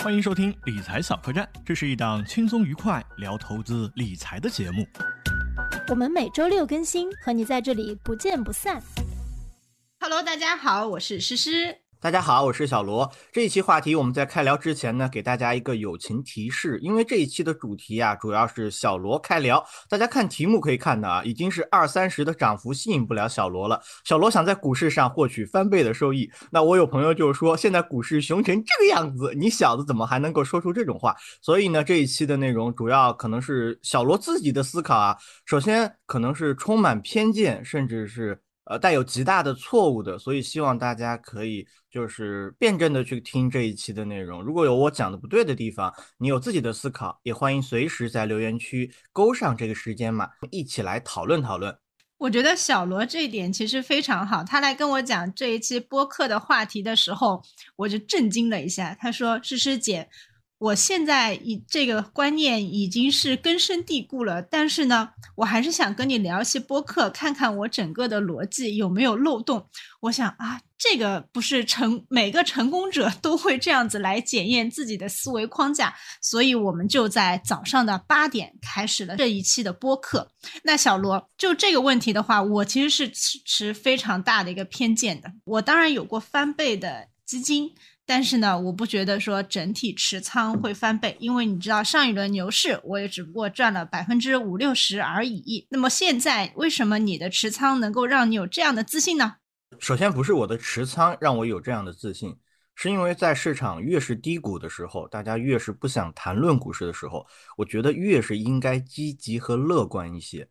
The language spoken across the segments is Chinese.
欢迎收听理财小客栈，这是一档轻松愉快聊投资理财的节目。我们每周六更新，和你在这里不见不散。Hello，大家好，我是诗诗。大家好，我是小罗。这一期话题我们在开聊之前呢，给大家一个友情提示，因为这一期的主题啊，主要是小罗开聊。大家看题目可以看到啊，已经是二三十的涨幅吸引不了小罗了。小罗想在股市上获取翻倍的收益，那我有朋友就说，现在股市熊成这个样子，你小子怎么还能够说出这种话？所以呢，这一期的内容主要可能是小罗自己的思考啊。首先可能是充满偏见，甚至是。呃，带有极大的错误的，所以希望大家可以就是辩证的去听这一期的内容。如果有我讲的不对的地方，你有自己的思考，也欢迎随时在留言区勾上这个时间码，一起来讨论讨论。我觉得小罗这一点其实非常好。他来跟我讲这一期播客的话题的时候，我就震惊了一下。他说：“诗诗姐。”我现在已这个观念已经是根深蒂固了，但是呢，我还是想跟你聊一些播客，看看我整个的逻辑有没有漏洞。我想啊，这个不是成每个成功者都会这样子来检验自己的思维框架，所以我们就在早上的八点开始了这一期的播客。那小罗就这个问题的话，我其实是持持非常大的一个偏见的。我当然有过翻倍的基金。但是呢，我不觉得说整体持仓会翻倍，因为你知道上一轮牛市我也只不过赚了百分之五六十而已。那么现在为什么你的持仓能够让你有这样的自信呢？首先不是我的持仓让我有这样的自信，是因为在市场越是低谷的时候，大家越是不想谈论股市的时候，我觉得越是应该积极和乐观一些。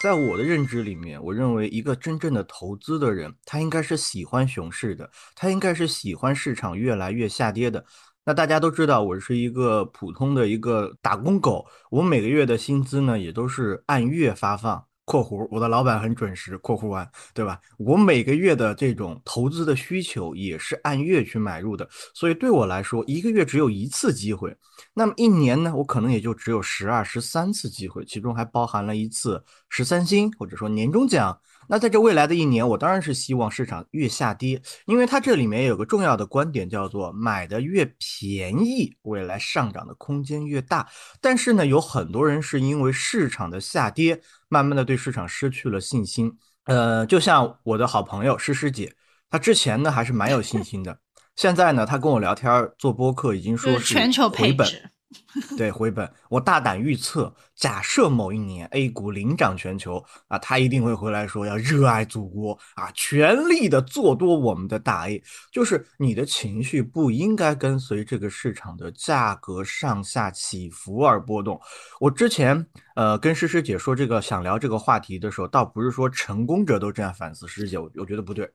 在我的认知里面，我认为一个真正的投资的人，他应该是喜欢熊市的，他应该是喜欢市场越来越下跌的。那大家都知道，我是一个普通的一个打工狗，我每个月的薪资呢也都是按月发放。括弧，我的老板很准时。括弧完，对吧？我每个月的这种投资的需求也是按月去买入的，所以对我来说，一个月只有一次机会。那么一年呢，我可能也就只有十二、十三次机会，其中还包含了一次十三薪或者说年终奖。那在这未来的一年，我当然是希望市场越下跌，因为它这里面有个重要的观点，叫做买的越便宜，未来上涨的空间越大。但是呢，有很多人是因为市场的下跌，慢慢的对市场失去了信心。呃，就像我的好朋友诗诗姐，她之前呢还是蛮有信心的，现在呢，她跟我聊天做播客，已经说是全球回本。对，回本。我大胆预测，假设某一年 A 股领涨全球啊，他一定会回来说要热爱祖国啊，全力的做多我们的大 A。就是你的情绪不应该跟随这个市场的价格上下起伏而波动。我之前呃跟诗诗姐说这个想聊这个话题的时候，倒不是说成功者都这样反思，诗诗姐我我觉得不对，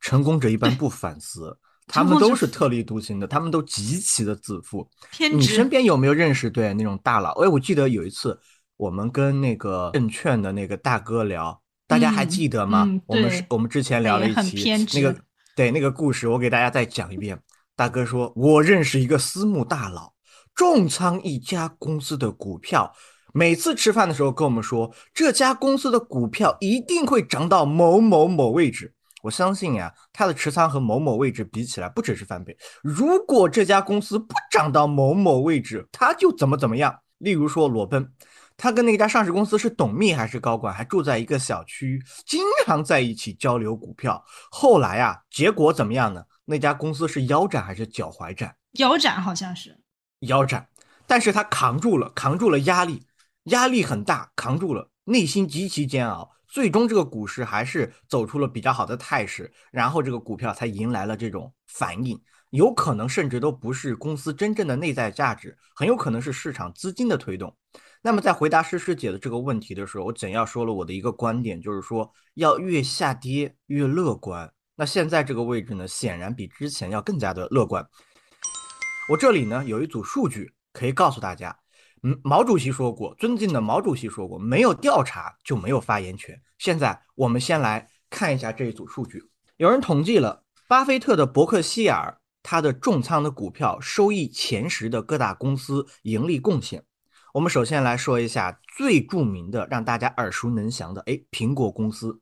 成功者一般不反思。他们都是特立独行的，他们都极其的自负。你身边有没有认识对那种大佬？哎，我记得有一次我们跟那个证券的那个大哥聊，大家还记得吗？嗯嗯、我们是我们之前聊了一期那个对那个故事，我给大家再讲一遍。大哥说，我认识一个私募大佬，重仓一家公司的股票，每次吃饭的时候跟我们说，这家公司的股票一定会涨到某某某位置。我相信呀，他的持仓和某某位置比起来，不只是翻倍。如果这家公司不涨到某某位置，他就怎么怎么样。例如说裸奔，他跟那家上市公司是董秘还是高管，还住在一个小区，经常在一起交流股票。后来啊，结果怎么样呢？那家公司是腰斩还是脚踝斩？腰斩好像是腰斩，但是他扛住了，扛住了压力，压力很大，扛住了，内心极其煎熬。最终这个股市还是走出了比较好的态势，然后这个股票才迎来了这种反应，有可能甚至都不是公司真正的内在价值，很有可能是市场资金的推动。那么在回答诗诗姐的这个问题的时候，我简要说了我的一个观点，就是说要越下跌越乐观。那现在这个位置呢，显然比之前要更加的乐观。我这里呢有一组数据可以告诉大家。嗯，毛主席说过，尊敬的毛主席说过，没有调查就没有发言权。现在我们先来看一下这一组数据。有人统计了巴菲特的伯克希尔，他的重仓的股票收益前十的各大公司盈利贡献。我们首先来说一下最著名的、让大家耳熟能详的，哎，苹果公司。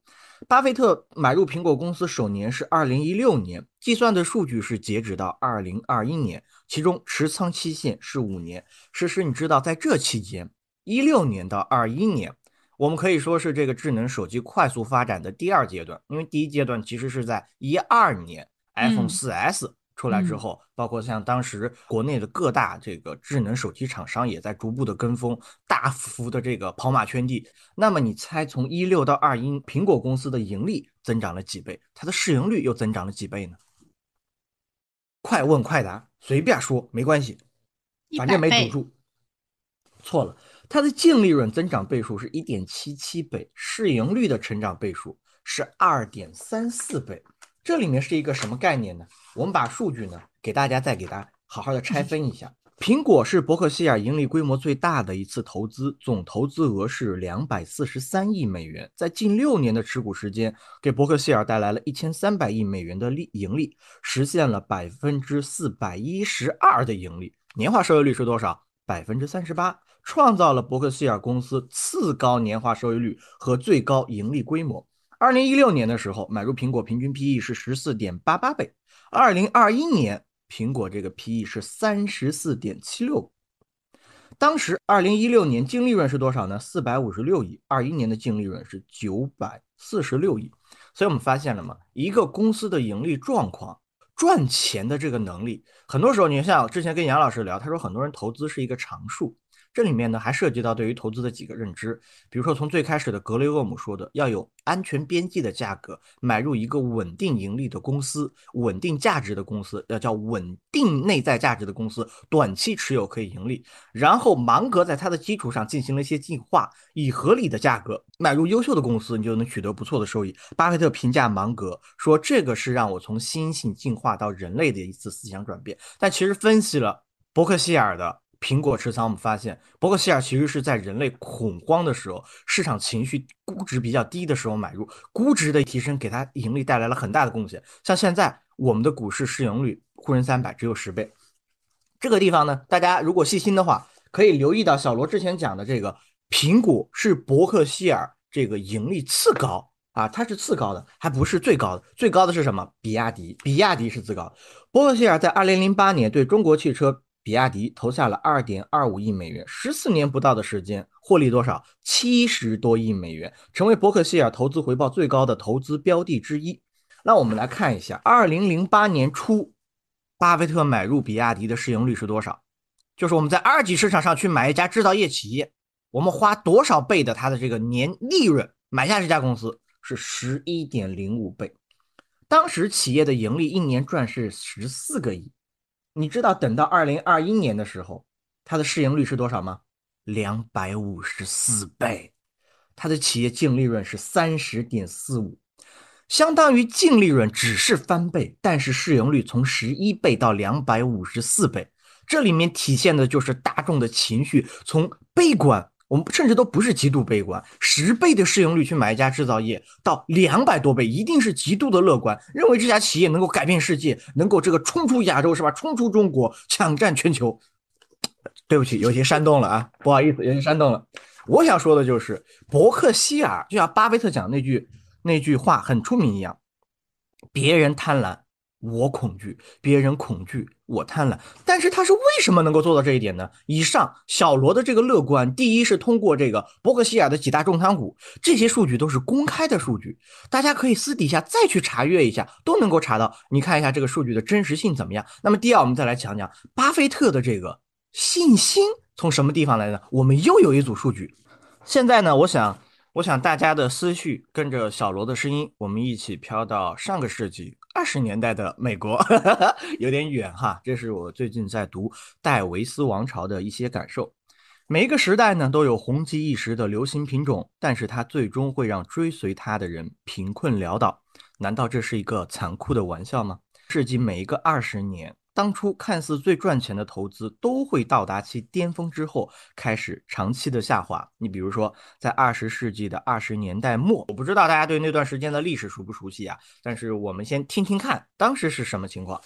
巴菲特买入苹果公司首年是二零一六年，计算的数据是截止到二零二一年，其中持仓期限是五年。诗诗，你知道在这期间，一六年到二一年，我们可以说是这个智能手机快速发展的第二阶段，因为第一阶段其实是在一二年 iPhone 四 S。出来之后，包括像当时国内的各大这个智能手机厂商也在逐步的跟风，大幅的这个跑马圈地。那么你猜，从一六到二一，苹果公司的盈利增长了几倍？它的市盈率又增长了几倍呢？快问快答，随便说没关系，反正没堵住。错了，它的净利润增长倍数是一点七七倍，市盈率的成长倍数是二点三四倍。这里面是一个什么概念呢？我们把数据呢给大家再给大家好好的拆分一下。苹果是伯克希尔盈利规模最大的一次投资，总投资额是两百四十三亿美元，在近六年的持股时间，给伯克希尔带来了一千三百亿美元的利盈利，实现了百分之四百一十二的盈利，年化收益率是多少？百分之三十八，创造了伯克希尔公司次高年化收益率和最高盈利规模。二零一六年的时候，买入苹果平均 PE 是十四点八八倍。二零二一年，苹果这个 PE 是三十四点七六。当时二零一六年净利润是多少呢？四百五十六亿。二一年的净利润是九百四十六亿。所以我们发现了吗？一个公司的盈利状况、赚钱的这个能力，很多时候你像之前跟杨老师聊，他说很多人投资是一个常数。这里面呢还涉及到对于投资的几个认知，比如说从最开始的格雷厄姆说的，要有安全边际的价格买入一个稳定盈利的公司、稳定价值的公司，要叫稳定内在价值的公司，短期持有可以盈利。然后芒格在它的基础上进行了一些进化，以合理的价格买入优秀的公司，你就能取得不错的收益。巴菲特评价芒格说，这个是让我从猩猩进化到人类的一次思想转变。但其实分析了伯克希尔的。苹果持仓，我们发现伯克希尔其实是在人类恐慌的时候，市场情绪估值比较低的时候买入，估值的提升给它盈利带来了很大的贡献。像现在我们的股市市盈率沪深三百只有十倍，这个地方呢，大家如果细心的话，可以留意到小罗之前讲的这个苹果是伯克希尔这个盈利次高啊，它是次高的，还不是最高的，最高的是什么？比亚迪，比亚迪是次高。伯克希尔在二零零八年对中国汽车。比亚迪投下了二点二五亿美元，十四年不到的时间，获利多少？七十多亿美元，成为伯克希尔投资回报最高的投资标的之一。那我们来看一下，二零零八年初，巴菲特买入比亚迪的市盈率是多少？就是我们在二级市场上去买一家制造业企业，我们花多少倍的它的这个年利润买下这家公司？是十一点零五倍。当时企业的盈利一年赚是十四个亿。你知道等到二零二一年的时候，它的市盈率是多少吗？两百五十四倍，它的企业净利润是三十点四五，相当于净利润只是翻倍，但是市盈率从十一倍到两百五十四倍，这里面体现的就是大众的情绪从悲观。我们甚至都不是极度悲观，十倍的市盈率去买一家制造业，到两百多倍，一定是极度的乐观，认为这家企业能够改变世界，能够这个冲出亚洲是吧？冲出中国，抢占全球。对不起，有些煽动了啊，不好意思，有些煽动了。我想说的就是，伯克希尔就像巴菲特讲那句那句话很出名一样，别人贪婪。我恐惧，别人恐惧，我贪婪。但是他是为什么能够做到这一点呢？以上小罗的这个乐观，第一是通过这个伯克希尔的几大重仓股，这些数据都是公开的数据，大家可以私底下再去查阅一下，都能够查到。你看一下这个数据的真实性怎么样？那么第二，我们再来讲讲巴菲特的这个信心从什么地方来的？我们又有一组数据。现在呢，我想。我想大家的思绪跟着小罗的声音，我们一起飘到上个世纪二十年代的美国，有点远哈。这是我最近在读戴维斯王朝的一些感受。每一个时代呢，都有红极一时的流行品种，但是它最终会让追随它的人贫困潦倒。难道这是一个残酷的玩笑吗？世纪每一个二十年。当初看似最赚钱的投资，都会到达其巅峰之后开始长期的下滑。你比如说，在二十世纪的二十年代末，我不知道大家对那段时间的历史熟不熟悉啊？但是我们先听听看，当时是什么情况？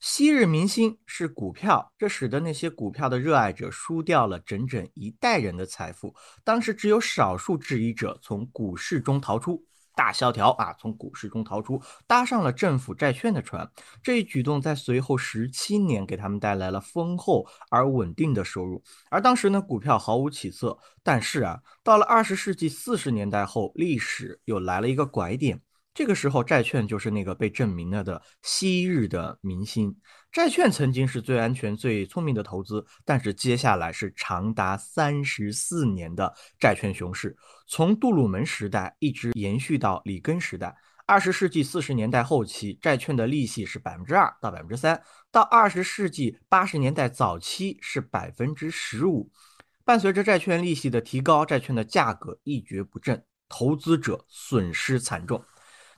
昔日明星是股票，这使得那些股票的热爱者输掉了整整一代人的财富。当时只有少数质疑者从股市中逃出。大萧条啊，从股市中逃出，搭上了政府债券的船。这一举动在随后十七年给他们带来了丰厚而稳定的收入。而当时呢，股票毫无起色。但是啊，到了二十世纪四十年代后，历史又来了一个拐点。这个时候，债券就是那个被证明了的昔日的明星。债券曾经是最安全、最聪明的投资，但是接下来是长达三十四年的债券熊市，从杜鲁门时代一直延续到里根时代。二十世纪四十年代后期，债券的利息是百分之二到百分之三，到二十世纪八十年代早期是百分之十五。伴随着债券利息的提高，债券的价格一蹶不振，投资者损失惨重。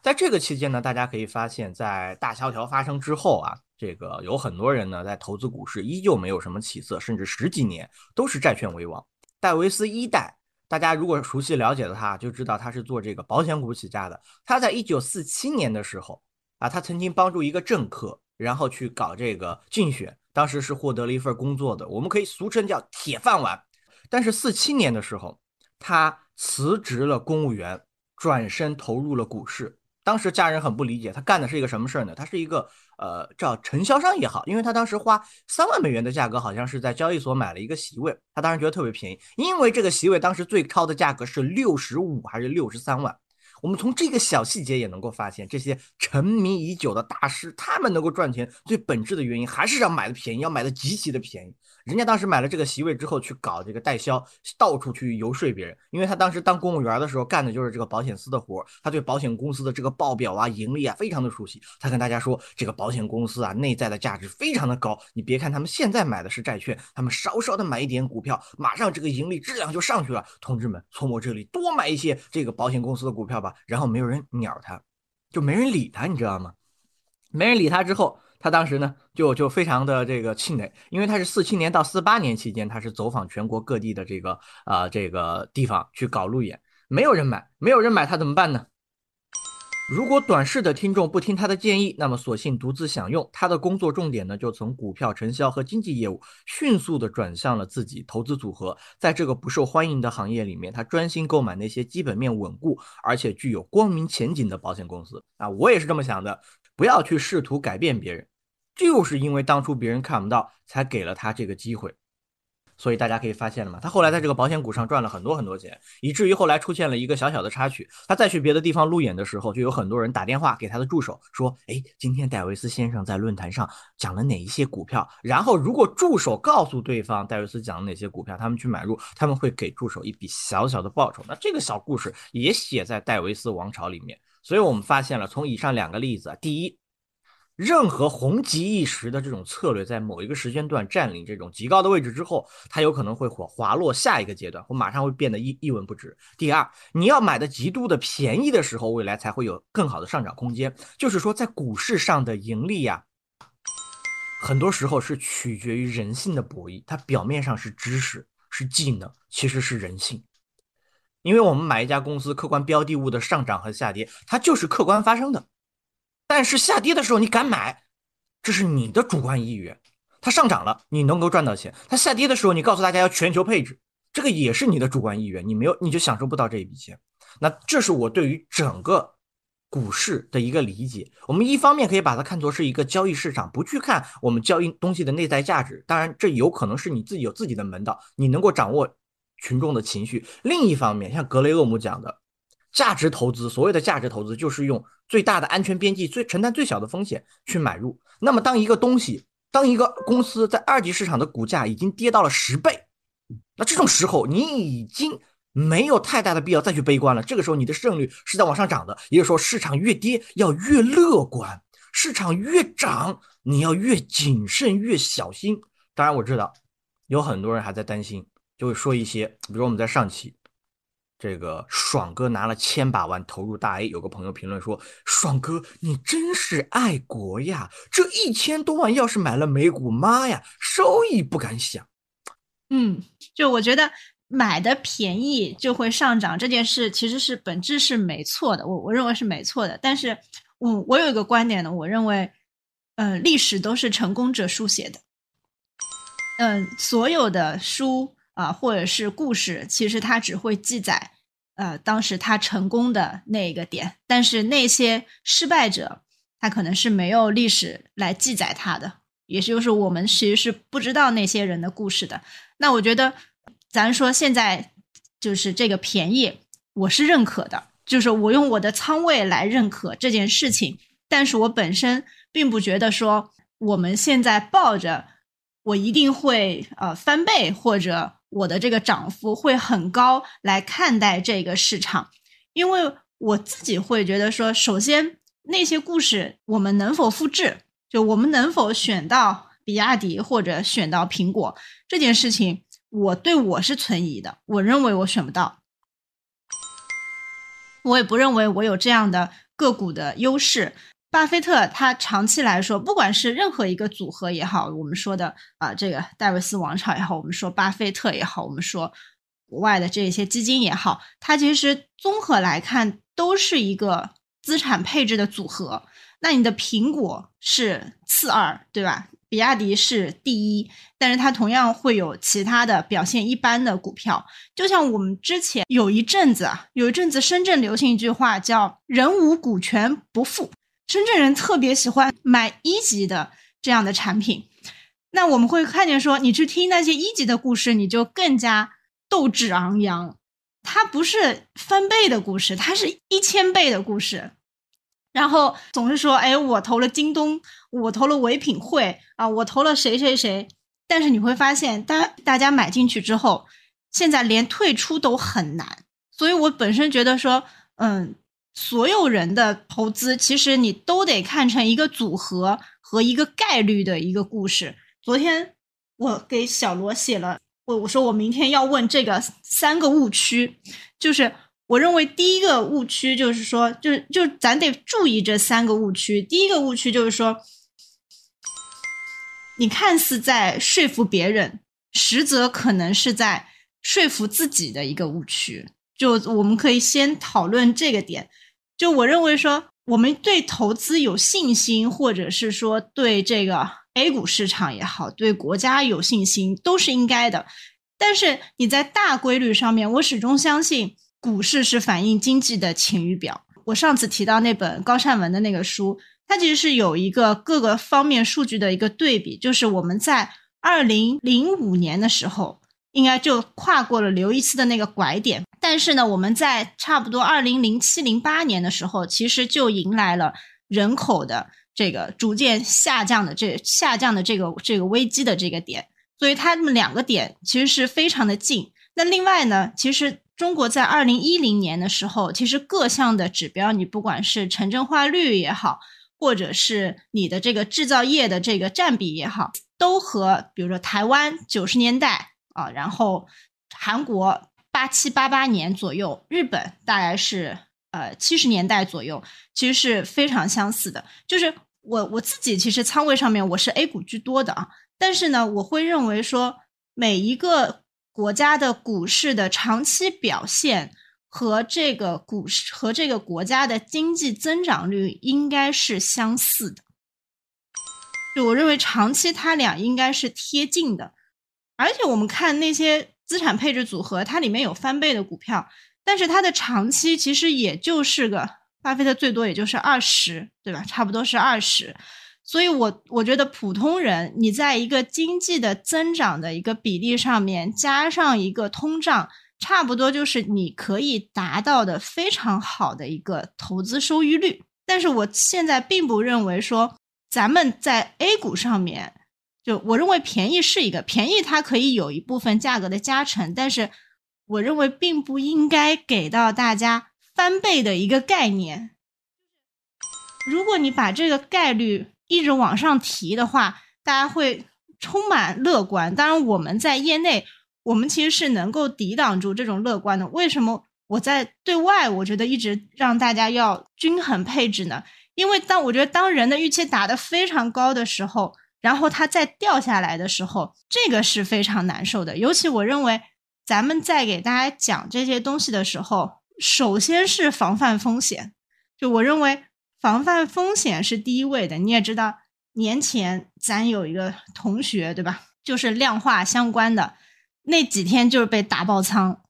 在这个期间呢，大家可以发现，在大萧条发生之后啊，这个有很多人呢在投资股市依旧没有什么起色，甚至十几年都是债券为王。戴维斯一代，大家如果熟悉了解的他，就知道他是做这个保险股起家的。他在一九四七年的时候啊，他曾经帮助一个政客，然后去搞这个竞选，当时是获得了一份工作的，我们可以俗称叫铁饭碗。但是四七年的时候，他辞职了公务员，转身投入了股市。当时家人很不理解，他干的是一个什么事儿呢？他是一个呃叫承销商也好，因为他当时花三万美元的价格，好像是在交易所买了一个席位，他当时觉得特别便宜，因为这个席位当时最高的价格是六十五还是六十三万。我们从这个小细节也能够发现，这些沉迷已久的大师，他们能够赚钱最本质的原因，还是要买的便宜，要买的极其的便宜。人家当时买了这个席位之后，去搞这个代销，到处去游说别人。因为他当时当公务员的时候，干的就是这个保险司的活他对保险公司的这个报表啊、盈利啊非常的熟悉。他跟大家说，这个保险公司啊，内在的价值非常的高。你别看他们现在买的是债券，他们稍稍的买一点股票，马上这个盈利质量就上去了。同志们，从我这里多买一些这个保险公司的股票吧。然后没有人鸟他，就没人理他，你知道吗？没人理他之后。他当时呢，就就非常的这个气馁，因为他是四七年到四八年期间，他是走访全国各地的这个啊这个地方去搞路演，没有人买，没有人买，他怎么办呢？如果短视的听众不听他的建议，那么索性独自享用。他的工作重点呢，就从股票承销和经纪业务迅速的转向了自己投资组合。在这个不受欢迎的行业里面，他专心购买那些基本面稳固而且具有光明前景的保险公司啊！我也是这么想的，不要去试图改变别人，就是因为当初别人看不到，才给了他这个机会。所以大家可以发现了吗？他后来在这个保险股上赚了很多很多钱，以至于后来出现了一个小小的插曲。他再去别的地方路演的时候，就有很多人打电话给他的助手说：“哎，今天戴维斯先生在论坛上讲了哪一些股票？”然后如果助手告诉对方戴维斯讲了哪些股票，他们去买入，他们会给助手一笔小小的报酬。那这个小故事也写在戴维斯王朝里面。所以我们发现了，从以上两个例子啊，第一。任何红极一时的这种策略，在某一个时间段占领这种极高的位置之后，它有可能会滑滑落下一个阶段，或马上会变得一一文不值。第二，你要买的极度的便宜的时候，未来才会有更好的上涨空间。就是说，在股市上的盈利呀，很多时候是取决于人性的博弈。它表面上是知识、是技能，其实是人性。因为我们买一家公司，客观标的物的上涨和下跌，它就是客观发生的。但是下跌的时候你敢买，这是你的主观意愿；它上涨了，你能够赚到钱；它下跌的时候，你告诉大家要全球配置，这个也是你的主观意愿。你没有，你就享受不到这一笔钱。那这是我对于整个股市的一个理解。我们一方面可以把它看作是一个交易市场，不去看我们交易东西的内在价值。当然，这有可能是你自己有自己的门道，你能够掌握群众的情绪。另一方面，像格雷厄姆讲的。价值投资，所谓的价值投资，就是用最大的安全边际、最承担最小的风险去买入。那么，当一个东西、当一个公司在二级市场的股价已经跌到了十倍，那这种时候，你已经没有太大的必要再去悲观了。这个时候，你的胜率是在往上涨的。也就是说，市场越跌要越乐观，市场越涨你要越谨慎、越小心。当然，我知道有很多人还在担心，就会说一些，比如我们在上期。这个爽哥拿了千把万投入大 A，有个朋友评论说：“爽哥，你真是爱国呀！这一千多万要是买了美股，妈呀，收益不敢想。”嗯，就我觉得买的便宜就会上涨这件事，其实是本质是没错的，我我认为是没错的。但是，我我有一个观点呢，我认为，呃，历史都是成功者书写的，嗯，所有的书啊或者是故事，其实它只会记载。呃，当时他成功的那一个点，但是那些失败者，他可能是没有历史来记载他的，也就是我们其实是不知道那些人的故事的。那我觉得，咱说现在就是这个便宜，我是认可的，就是我用我的仓位来认可这件事情，但是我本身并不觉得说我们现在抱着我一定会呃翻倍或者。我的这个涨幅会很高来看待这个市场，因为我自己会觉得说，首先那些故事我们能否复制，就我们能否选到比亚迪或者选到苹果这件事情，我对我是存疑的。我认为我选不到，我也不认为我有这样的个股的优势。巴菲特他长期来说，不管是任何一个组合也好，我们说的啊，这个戴维斯王朝也好，我们说巴菲特也好，我们说国外的这些基金也好，它其实综合来看都是一个资产配置的组合。那你的苹果是次二，对吧？比亚迪是第一，但是它同样会有其他的表现一般的股票。就像我们之前有一阵子啊，有一阵子深圳流行一句话叫“人无股权不富”。深圳人特别喜欢买一级的这样的产品，那我们会看见说，你去听那些一级的故事，你就更加斗志昂扬。它不是翻倍的故事，它是一千倍的故事。然后总是说，哎，我投了京东，我投了唯品会啊，我投了谁谁谁。但是你会发现，大大家买进去之后，现在连退出都很难。所以我本身觉得说，嗯。所有人的投资，其实你都得看成一个组合和一个概率的一个故事。昨天我给小罗写了，我我说我明天要问这个三个误区，就是我认为第一个误区就是说，就是就咱得注意这三个误区。第一个误区就是说，你看似在说服别人，实则可能是在说服自己的一个误区。就我们可以先讨论这个点。就我认为说，我们对投资有信心，或者是说对这个 A 股市场也好，对国家有信心，都是应该的。但是你在大规律上面，我始终相信股市是反映经济的晴雨表。我上次提到那本高善文的那个书，它其实是有一个各个方面数据的一个对比，就是我们在二零零五年的时候。应该就跨过了刘易斯的那个拐点，但是呢，我们在差不多二零零七零八年的时候，其实就迎来了人口的这个逐渐下降的这下降的这个这个危机的这个点，所以它们两个点其实是非常的近。那另外呢，其实中国在二零一零年的时候，其实各项的指标，你不管是城镇化率也好，或者是你的这个制造业的这个占比也好，都和比如说台湾九十年代。啊，然后韩国八七八八年左右，日本大概是呃七十年代左右，其实是非常相似的。就是我我自己其实仓位上面我是 A 股居多的啊，但是呢，我会认为说每一个国家的股市的长期表现和这个股市和这个国家的经济增长率应该是相似的。就我认为长期它俩应该是贴近的。而且我们看那些资产配置组合，它里面有翻倍的股票，但是它的长期其实也就是个巴菲特最多也就是二十，对吧？差不多是二十。所以，我我觉得普通人你在一个经济的增长的一个比例上面加上一个通胀，差不多就是你可以达到的非常好的一个投资收益率。但是我现在并不认为说咱们在 A 股上面。就我认为便宜是一个便宜，它可以有一部分价格的加成，但是我认为并不应该给到大家翻倍的一个概念。如果你把这个概率一直往上提的话，大家会充满乐观。当然，我们在业内，我们其实是能够抵挡住这种乐观的。为什么我在对外，我觉得一直让大家要均衡配置呢？因为当我觉得当人的预期打得非常高的时候。然后它再掉下来的时候，这个是非常难受的。尤其我认为，咱们在给大家讲这些东西的时候，首先是防范风险。就我认为，防范风险是第一位的。你也知道，年前咱有一个同学，对吧？就是量化相关的，那几天就是被打爆仓，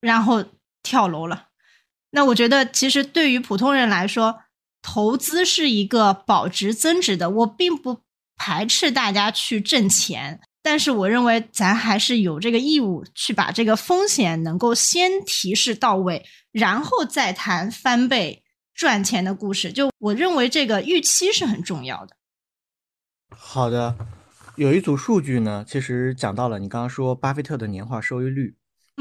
然后跳楼了。那我觉得，其实对于普通人来说，投资是一个保值增值的。我并不排斥大家去挣钱，但是我认为咱还是有这个义务去把这个风险能够先提示到位，然后再谈翻倍赚钱的故事。就我认为这个预期是很重要的。好的，有一组数据呢，其实讲到了你刚刚说巴菲特的年化收益率，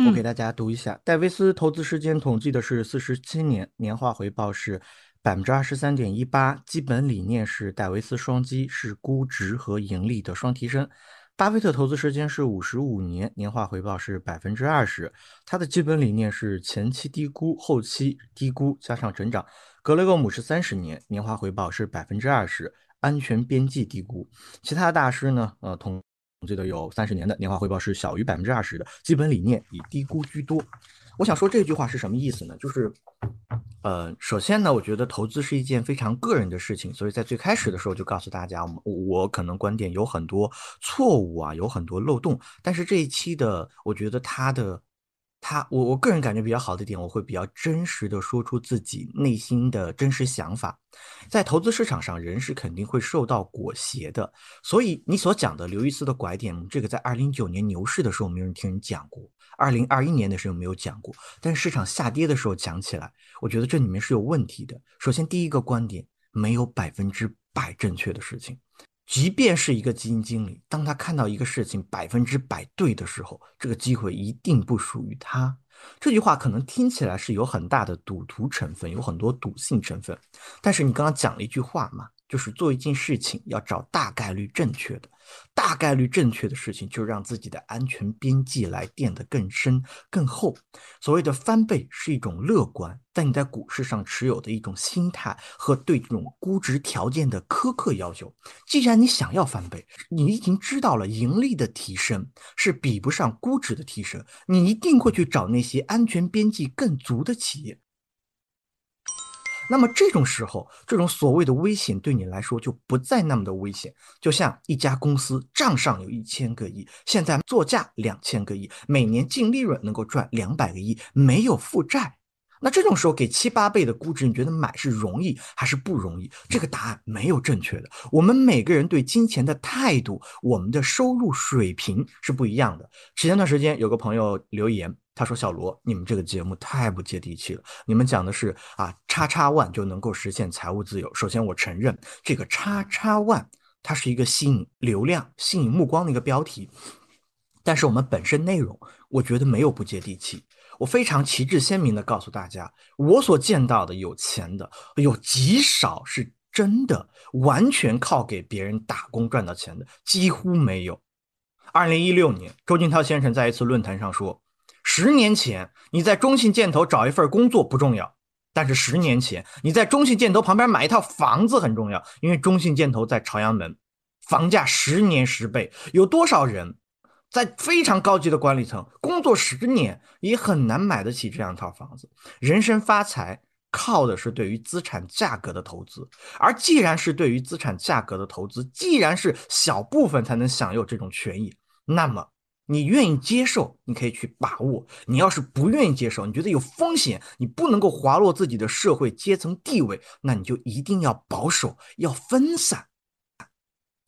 我给大家读一下。戴维斯投资时间统计的是四十七年，年化回报是百分之二十三点一八，基本理念是戴维斯双击，是估值和盈利的双提升。巴菲特投资时间是五十五年，年化回报是百分之二十，他的基本理念是前期低估，后期低估加上成长。格雷厄姆是三十年，年化回报是百分之二十。安全边际低估，其他大师呢？呃，统计的有三十年的年化回报是小于百分之二十的，基本理念以低估居多。我想说这句话是什么意思呢？就是，呃，首先呢，我觉得投资是一件非常个人的事情，所以在最开始的时候就告诉大家，我我可能观点有很多错误啊，有很多漏洞。但是这一期的，我觉得它的。他我我个人感觉比较好的点，我会比较真实的说出自己内心的真实想法。在投资市场上，人是肯定会受到裹挟的。所以你所讲的刘易斯的拐点，这个在二零一九年牛市的时候没有人听人讲过，二零二一年的时候没有讲过，但市场下跌的时候讲起来，我觉得这里面是有问题的。首先，第一个观点，没有百分之百正确的事情。即便是一个基金经理，当他看到一个事情百分之百对的时候，这个机会一定不属于他。这句话可能听起来是有很大的赌徒成分，有很多赌性成分。但是你刚刚讲了一句话嘛，就是做一件事情要找大概率正确的。大概率正确的事情，就让自己的安全边际来垫得更深更厚。所谓的翻倍是一种乐观，在你在股市上持有的一种心态和对这种估值条件的苛刻要求。既然你想要翻倍，你已经知道了盈利的提升是比不上估值的提升，你一定会去找那些安全边际更足的企业。那么这种时候，这种所谓的危险对你来说就不再那么的危险。就像一家公司账上有一千个亿，现在作价两千个亿，每年净利润能够赚两百个亿，没有负债。那这种时候给七八倍的估值，你觉得买是容易还是不容易？这个答案没有正确的。我们每个人对金钱的态度，我们的收入水平是不一样的。前段时间有个朋友留言。他说：“小罗，你们这个节目太不接地气了。你们讲的是啊，叉叉万就能够实现财务自由。首先，我承认这个叉叉万它是一个吸引流量、吸引目光的一个标题，但是我们本身内容，我觉得没有不接地气。我非常旗帜鲜明的告诉大家，我所见到的有钱的，有极少是真的完全靠给别人打工赚到钱的，几乎没有。二零一六年，周俊涛先生在一次论坛上说。”十年前，你在中信建投找一份工作不重要，但是十年前你在中信建投旁边买一套房子很重要，因为中信建投在朝阳门，房价十年十倍。有多少人在非常高级的管理层工作十年也很难买得起这样一套房子？人生发财靠的是对于资产价格的投资，而既然是对于资产价格的投资，既然是小部分才能享有这种权益，那么。你愿意接受，你可以去把握；你要是不愿意接受，你觉得有风险，你不能够滑落自己的社会阶层地位，那你就一定要保守，要分散。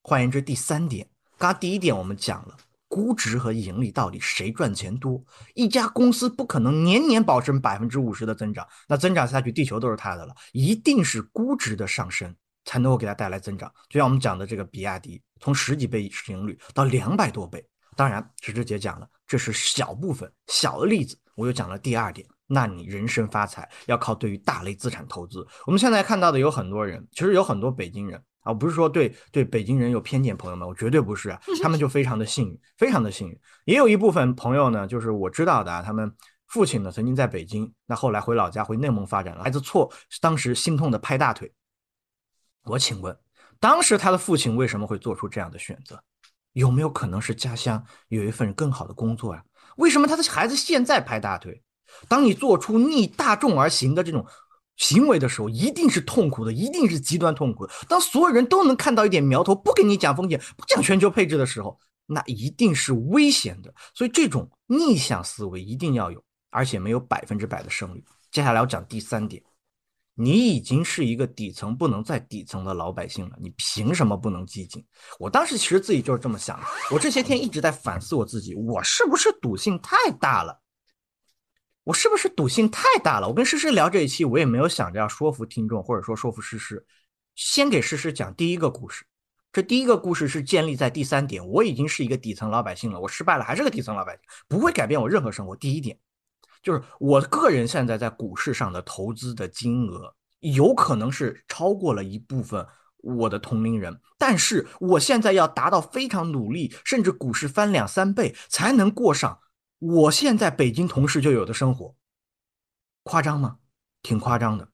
换言之，第三点，刚刚第一点我们讲了，估值和盈利到底谁赚钱多？一家公司不可能年年保证百分之五十的增长，那增长下去，地球都是他的了。一定是估值的上升才能够给他带来增长。就像我们讲的这个比亚迪，从十几倍市盈率到两百多倍。当然，直直姐讲了，这是小部分小的例子。我又讲了第二点，那你人生发财要靠对于大类资产投资。我们现在看到的有很多人，其实有很多北京人啊，不是说对对北京人有偏见，朋友们，我绝对不是，他们就非常的幸运，非常的幸运。也有一部分朋友呢，就是我知道的，啊，他们父亲呢曾经在北京，那后来回老家回内蒙发展了，孩子错，当时心痛的拍大腿。我请问，当时他的父亲为什么会做出这样的选择？有没有可能是家乡有一份更好的工作啊？为什么他的孩子现在拍大腿？当你做出逆大众而行的这种行为的时候，一定是痛苦的，一定是极端痛苦的。当所有人都能看到一点苗头，不跟你讲风险，不讲全球配置的时候，那一定是危险的。所以这种逆向思维一定要有。而且没有百分之百的胜率。接下来我讲第三点，你已经是一个底层不能再底层的老百姓了，你凭什么不能激进？我当时其实自己就是这么想的，我这些天一直在反思我自己，我是不是赌性太大了？我是不是赌性太大了？我跟诗诗聊这一期，我也没有想着要说服听众，或者说说服诗诗。先给诗诗讲第一个故事，这第一个故事是建立在第三点，我已经是一个底层老百姓了，我失败了还是个底层老百姓，不会改变我任何生活。第一点就是我个人现在在股市上的投资的金额，有可能是超过了一部分我的同龄人，但是我现在要达到非常努力，甚至股市翻两三倍才能过上。我现在北京同事就有的生活，夸张吗？挺夸张的，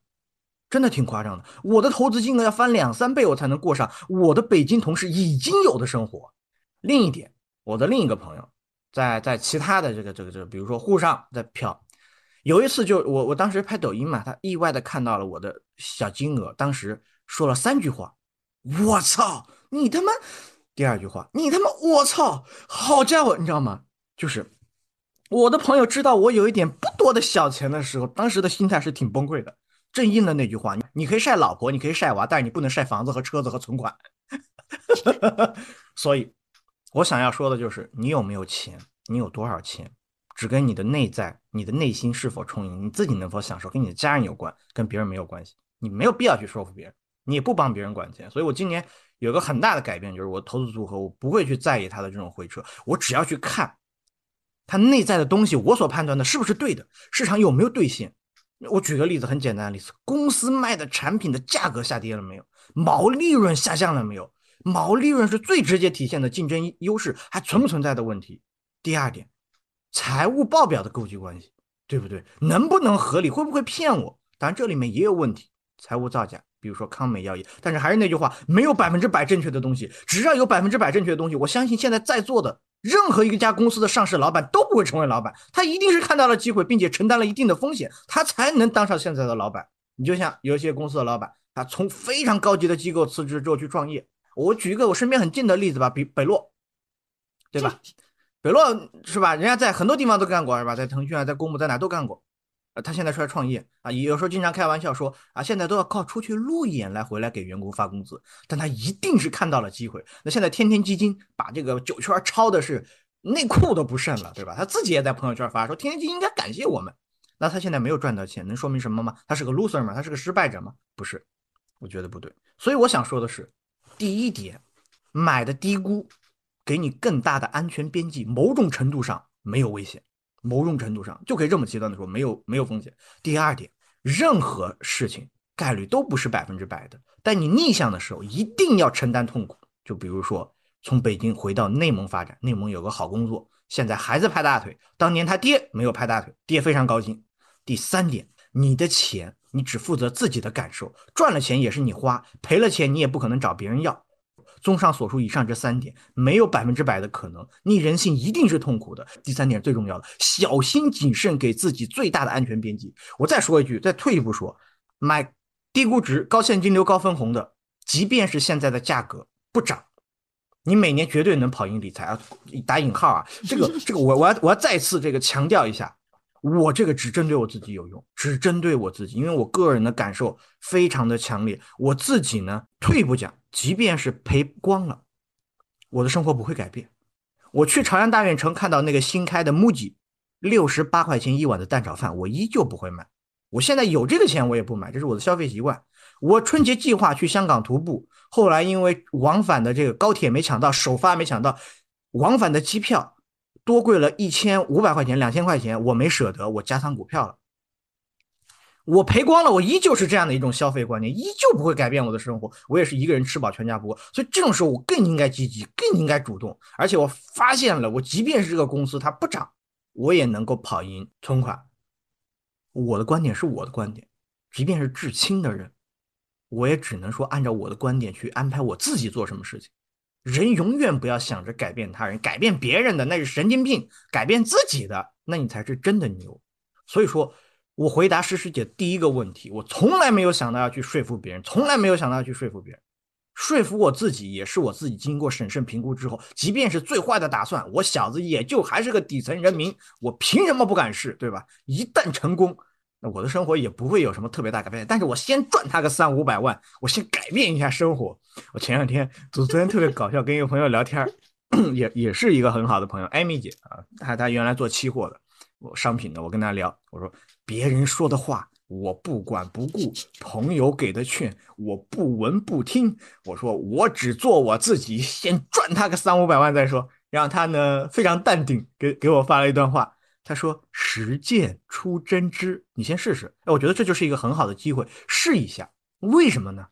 真的挺夸张的。我的投资金额要翻两三倍，我才能过上我的北京同事已经有的生活。另一点，我的另一个朋友在在其他的这个这个这个，比如说沪上在票，有一次就我我当时拍抖音嘛，他意外的看到了我的小金额，当时说了三句话：我操，你他妈！第二句话，你他妈我操，好家伙，你知道吗？就是。我的朋友知道我有一点不多的小钱的时候，当时的心态是挺崩溃的。正应了那句话：你可以晒老婆，你可以晒娃，但是你不能晒房子和车子和存款。所以，我想要说的就是，你有没有钱，你有多少钱，只跟你的内在、你的内心是否充盈，你自己能否享受，跟你的家人有关，跟别人没有关系。你没有必要去说服别人，你也不帮别人管钱。所以我今年有个很大的改变，就是我投资组合，我不会去在意它的这种回撤，我只要去看。它内在的东西，我所判断的是不是对的？市场有没有兑现？我举个例子，很简单的例子：公司卖的产品的价格下跌了没有？毛利润下降了没有？毛利润是最直接体现的竞争优势，还存不存在的问题？第二点，财务报表的勾稽关系，对不对？能不能合理？会不会骗我？当然，这里面也有问题，财务造假，比如说康美药业。但是还是那句话，没有百分之百正确的东西，只要有百分之百正确的东西，我相信现在在座的。任何一家公司的上市老板都不会成为老板，他一定是看到了机会，并且承担了一定的风险，他才能当上现在的老板。你就像有一些公司的老板，他从非常高级的机构辞职之后去创业。我举一个我身边很近的例子吧，比北洛，对吧？北洛是吧？人家在很多地方都干过，是吧？在腾讯啊，在公募，在哪都干过。他现在出来创业啊，有时候经常开玩笑说啊，现在都要靠出去路演来回来给员工发工资，但他一定是看到了机会。那现在天天基金把这个酒圈抄的是内裤都不剩了，对吧？他自己也在朋友圈发说，天天基金应该感谢我们。那他现在没有赚到钱，能说明什么吗？他是个 loser 吗？他是个失败者吗？不是，我觉得不对。所以我想说的是，第一点，买的低估，给你更大的安全边际，某种程度上没有危险。某种程度上就可以这么极端的说，没有没有风险。第二点，任何事情概率都不是百分之百的，但你逆向的时候一定要承担痛苦。就比如说从北京回到内蒙发展，内蒙有个好工作，现在还在拍大腿，当年他爹没有拍大腿，爹非常高兴。第三点，你的钱你只负责自己的感受，赚了钱也是你花，赔了钱你也不可能找别人要。综上所述，以上这三点没有百分之百的可能，逆人性一定是痛苦的。第三点最重要的，小心谨慎，给自己最大的安全边际。我再说一句，再退一步说，买低估值、高现金流、高分红的，即便是现在的价格不涨，你每年绝对能跑赢理财啊！打引号啊，这个这个，我我要我要再次这个强调一下。我这个只针对我自己有用，只针对我自己，因为我个人的感受非常的强烈。我自己呢，退一步讲，即便是赔光了，我的生活不会改变。我去朝阳大悦城看到那个新开的 MUJI，六十八块钱一碗的蛋炒饭，我依旧不会买。我现在有这个钱，我也不买，这是我的消费习惯。我春节计划去香港徒步，后来因为往返的这个高铁没抢到，首发没抢到，往返的机票。多贵了一千五百块钱，两千块钱，我没舍得，我加仓股票了，我赔光了，我依旧是这样的一种消费观念，依旧不会改变我的生活，我也是一个人吃饱全家不饿，所以这种时候我更应该积极，更应该主动，而且我发现了，我即便是这个公司它不涨，我也能够跑赢存款。我的观点是我的观点，即便是至亲的人，我也只能说按照我的观点去安排我自己做什么事情。人永远不要想着改变他人，改变别人的那是神经病，改变自己的那你才是真的牛。所以说，我回答诗诗姐第一个问题，我从来没有想到要去说服别人，从来没有想到要去说服别人。说服我自己，也是我自己经过审慎评估之后，即便是最坏的打算，我小子也就还是个底层人民，我凭什么不敢试，对吧？一旦成功，那我的生活也不会有什么特别大改变。但是我先赚他个三五百万，我先改变一下生活。我前两天，昨昨天特别搞笑，跟一个朋友聊天，也也是一个很好的朋友，艾米姐啊，她她原来做期货的，我商品的，我跟她聊，我说别人说的话。我不管不顾，朋友给的劝我不闻不听。我说我只做我自己，先赚他个三五百万再说。然后他呢非常淡定，给给我发了一段话。他说：“实践出真知，你先试试。”哎，我觉得这就是一个很好的机会，试一下。为什么呢？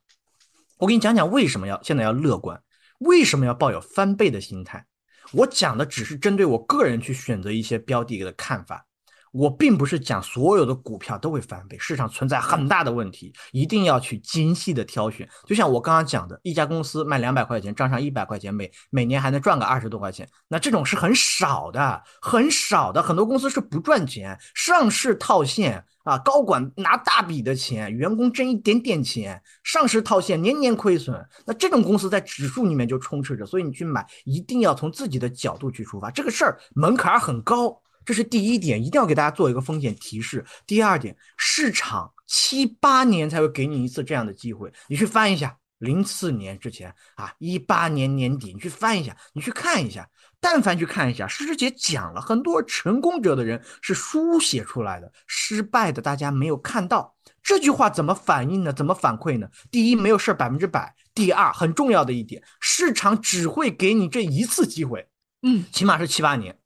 我给你讲讲为什么要现在要乐观，为什么要抱有翻倍的心态。我讲的只是针对我个人去选择一些标的的看法。我并不是讲所有的股票都会翻倍，市场存在很大的问题，一定要去精细的挑选。就像我刚刚讲的，一家公司卖两百块钱，账上一百块钱，每每年还能赚个二十多块钱，那这种是很少的，很少的。很多公司是不赚钱，上市套现啊，高管拿大笔的钱，员工挣一点点钱，上市套现年年亏损。那这种公司在指数里面就充斥着，所以你去买一定要从自己的角度去出发，这个事儿门槛很高。这是第一点，一定要给大家做一个风险提示。第二点，市场七八年才会给你一次这样的机会。你去翻一下，零四年之前啊，一八年年底，你去翻一下，你去看一下。但凡去看一下，诗诗姐讲了很多成功者的人是书写出来的，失败的大家没有看到。这句话怎么反应呢？怎么反馈呢？第一，没有事百分之百；第二，很重要的一点，市场只会给你这一次机会，嗯，起码是七八年。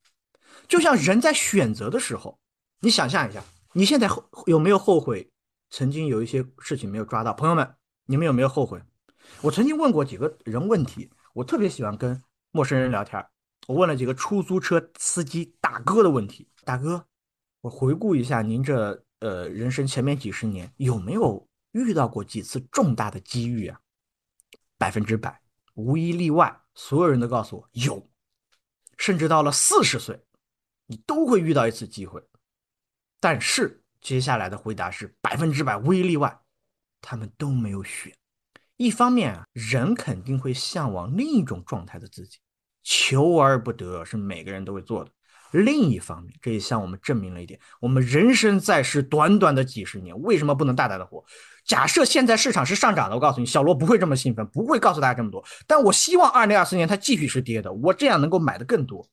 就像人在选择的时候，你想象一下，你现在后有没有后悔曾经有一些事情没有抓到？朋友们，你们有没有后悔？我曾经问过几个人问题，我特别喜欢跟陌生人聊天。我问了几个出租车司机大哥的问题：大哥，我回顾一下您这呃人生前面几十年，有没有遇到过几次重大的机遇啊？百分之百，无一例外，所有人都告诉我有，甚至到了四十岁。你都会遇到一次机会，但是接下来的回答是百分之百无一例外，他们都没有选。一方面啊，人肯定会向往另一种状态的自己，求而不得是每个人都会做的。另一方面，这也向我们证明了一点：我们人生在世，短短的几十年，为什么不能大胆的活？假设现在市场是上涨的，我告诉你，小罗不会这么兴奋，不会告诉大家这么多。但我希望二零二四年它继续是跌的，我这样能够买的更多。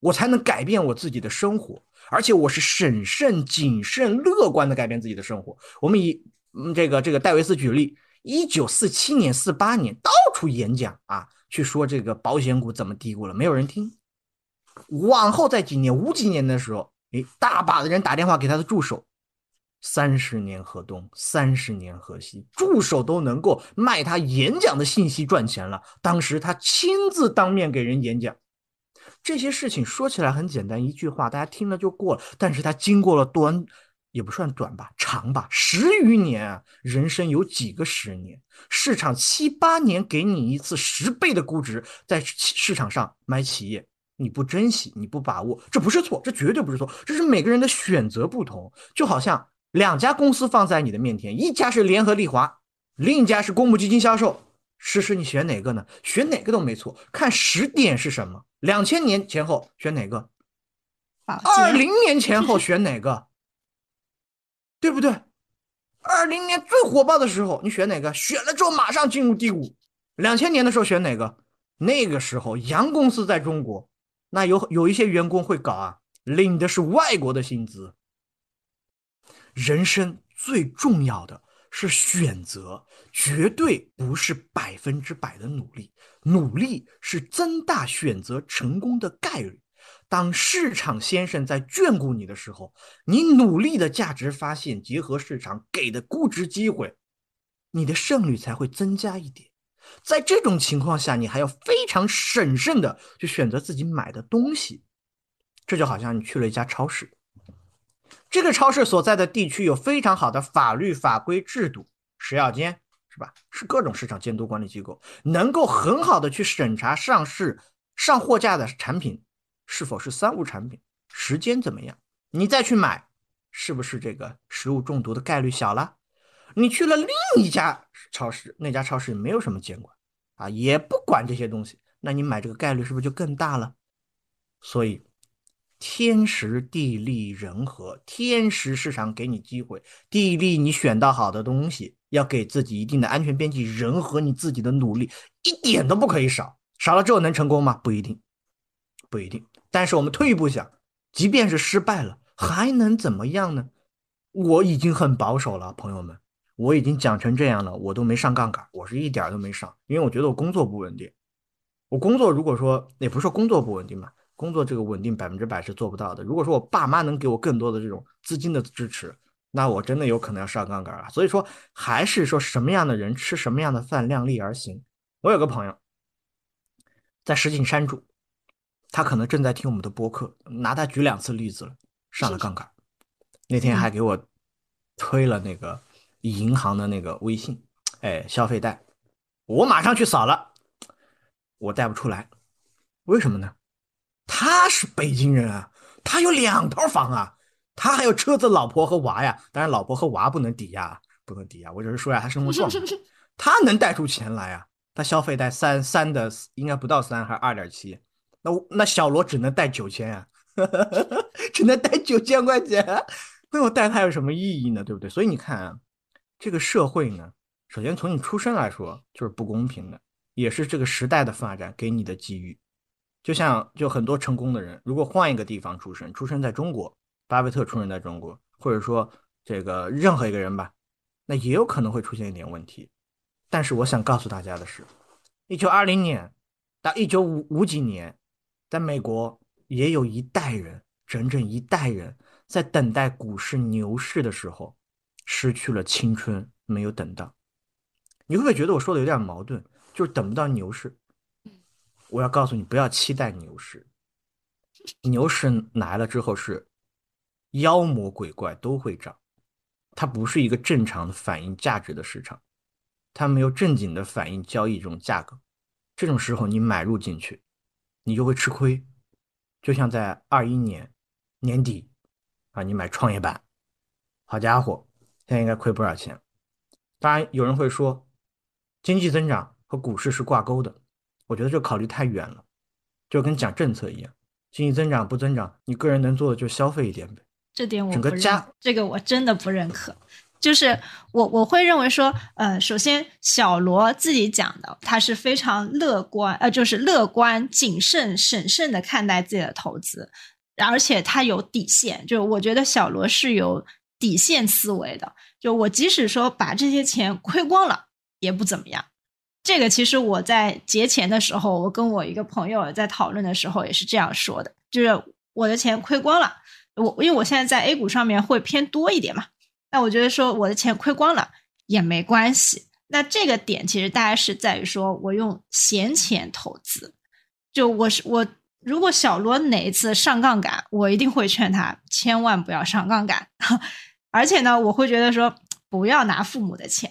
我才能改变我自己的生活，而且我是审慎、谨慎、乐观的改变自己的生活。我们以嗯这个这个戴维斯举例，一九四七年、四八年到处演讲啊，去说这个保险股怎么低估了，没有人听。往后在几年五几年的时候，哎，大把的人打电话给他的助手，三十年河东，三十年河西，助手都能够卖他演讲的信息赚钱了。当时他亲自当面给人演讲。这些事情说起来很简单，一句话大家听了就过了。但是它经过了短，也不算短吧，长吧，十余年。人生有几个十年？市场七八年给你一次十倍的估值，在市场上买企业，你不珍惜，你不把握，这不是错，这绝对不是错，这是每个人的选择不同。就好像两家公司放在你的面前，一家是联合利华，另一家是公募基金销售。诗诗，你选哪个呢？选哪个都没错，看时点是什么。两千年前后选哪个？二零年前后选哪个？对不对？二零年最火爆的时候，你选哪个？选了之后马上进入低谷。两千年的时候选哪个？那个时候洋公司在中国，那有有一些员工会搞啊，领的是外国的薪资。人生最重要的是选择。绝对不是百分之百的努力，努力是增大选择成功的概率。当市场先生在眷顾你的时候，你努力的价值发现结合市场给的估值机会，你的胜率才会增加一点。在这种情况下，你还要非常审慎的去选择自己买的东西。这就好像你去了一家超市，这个超市所在的地区有非常好的法律法规制度，食药监。是吧？是各种市场监督管理机构能够很好的去审查上市上货架的产品是否是三无产品，时间怎么样？你再去买，是不是这个食物中毒的概率小了？你去了另一家超市，那家超市没有什么监管，啊，也不管这些东西，那你买这个概率是不是就更大了？所以，天时地利人和，天时市场给你机会，地利你选到好的东西，要给自己一定的安全边际，人和你自己的努力一点都不可以少，少了之后能成功吗？不一定，不一定。但是我们退一步想，即便是失败了，还能怎么样呢？我已经很保守了，朋友们。我已经讲成这样了，我都没上杠杆，我是一点都没上，因为我觉得我工作不稳定。我工作如果说也不是说工作不稳定嘛，工作这个稳定百分之百是做不到的。如果说我爸妈能给我更多的这种资金的支持，那我真的有可能要上杠杆啊。所以说，还是说什么样的人吃什么样的饭，量力而行。我有个朋友在石景山住，他可能正在听我们的播客，拿他举两次例子了，上了杠杆。那天还给我推了那个。银行的那个微信，哎，消费贷，我马上去扫了，我贷不出来，为什么呢？他是北京人啊，他有两套房啊，他还有车子、老婆和娃呀。当然，老婆和娃不能抵押，不能抵押。我只是说呀，他生活状况，他能贷出钱来啊。他消费贷三三的，应该不到三，还二点七。那那小罗只能贷九千呀，只能贷九千块钱，那我贷他有什么意义呢？对不对？所以你看啊。这个社会呢，首先从你出生来说就是不公平的，也是这个时代的发展给你的机遇。就像就很多成功的人，如果换一个地方出生，出生在中国，巴菲特出生在中国，或者说这个任何一个人吧，那也有可能会出现一点问题。但是我想告诉大家的是，一九二零年到一九五五几年，在美国也有一代人，整整一代人在等待股市牛市的时候。失去了青春，没有等到，你会不会觉得我说的有点矛盾？就是等不到牛市。我要告诉你，不要期待牛市。牛市来了之后是妖魔鬼怪都会涨，它不是一个正常的反映价值的市场，它没有正经的反映交易这种价格。这种时候你买入进去，你就会吃亏。就像在二一年年底啊，你买创业板，好家伙！现在应该亏不少钱。当然，有人会说，经济增长和股市是挂钩的。我觉得这考虑太远了，就跟讲政策一样，经济增长不增长，你个人能做的就消费一点呗。这点我整个家这个我真的不认可。就是我我会认为说，呃，首先小罗自己讲的，他是非常乐观，呃，就是乐观、谨慎、审慎的看待自己的投资，而且他有底线。就我觉得小罗是有。底线思维的，就我即使说把这些钱亏光了也不怎么样。这个其实我在节前的时候，我跟我一个朋友在讨论的时候也是这样说的，就是我的钱亏光了，我因为我现在在 A 股上面会偏多一点嘛，那我觉得说我的钱亏光了也没关系。那这个点其实大概是在于说我用闲钱投资，就我是我。如果小罗哪一次上杠杆，我一定会劝他千万不要上杠杆。而且呢，我会觉得说不要拿父母的钱，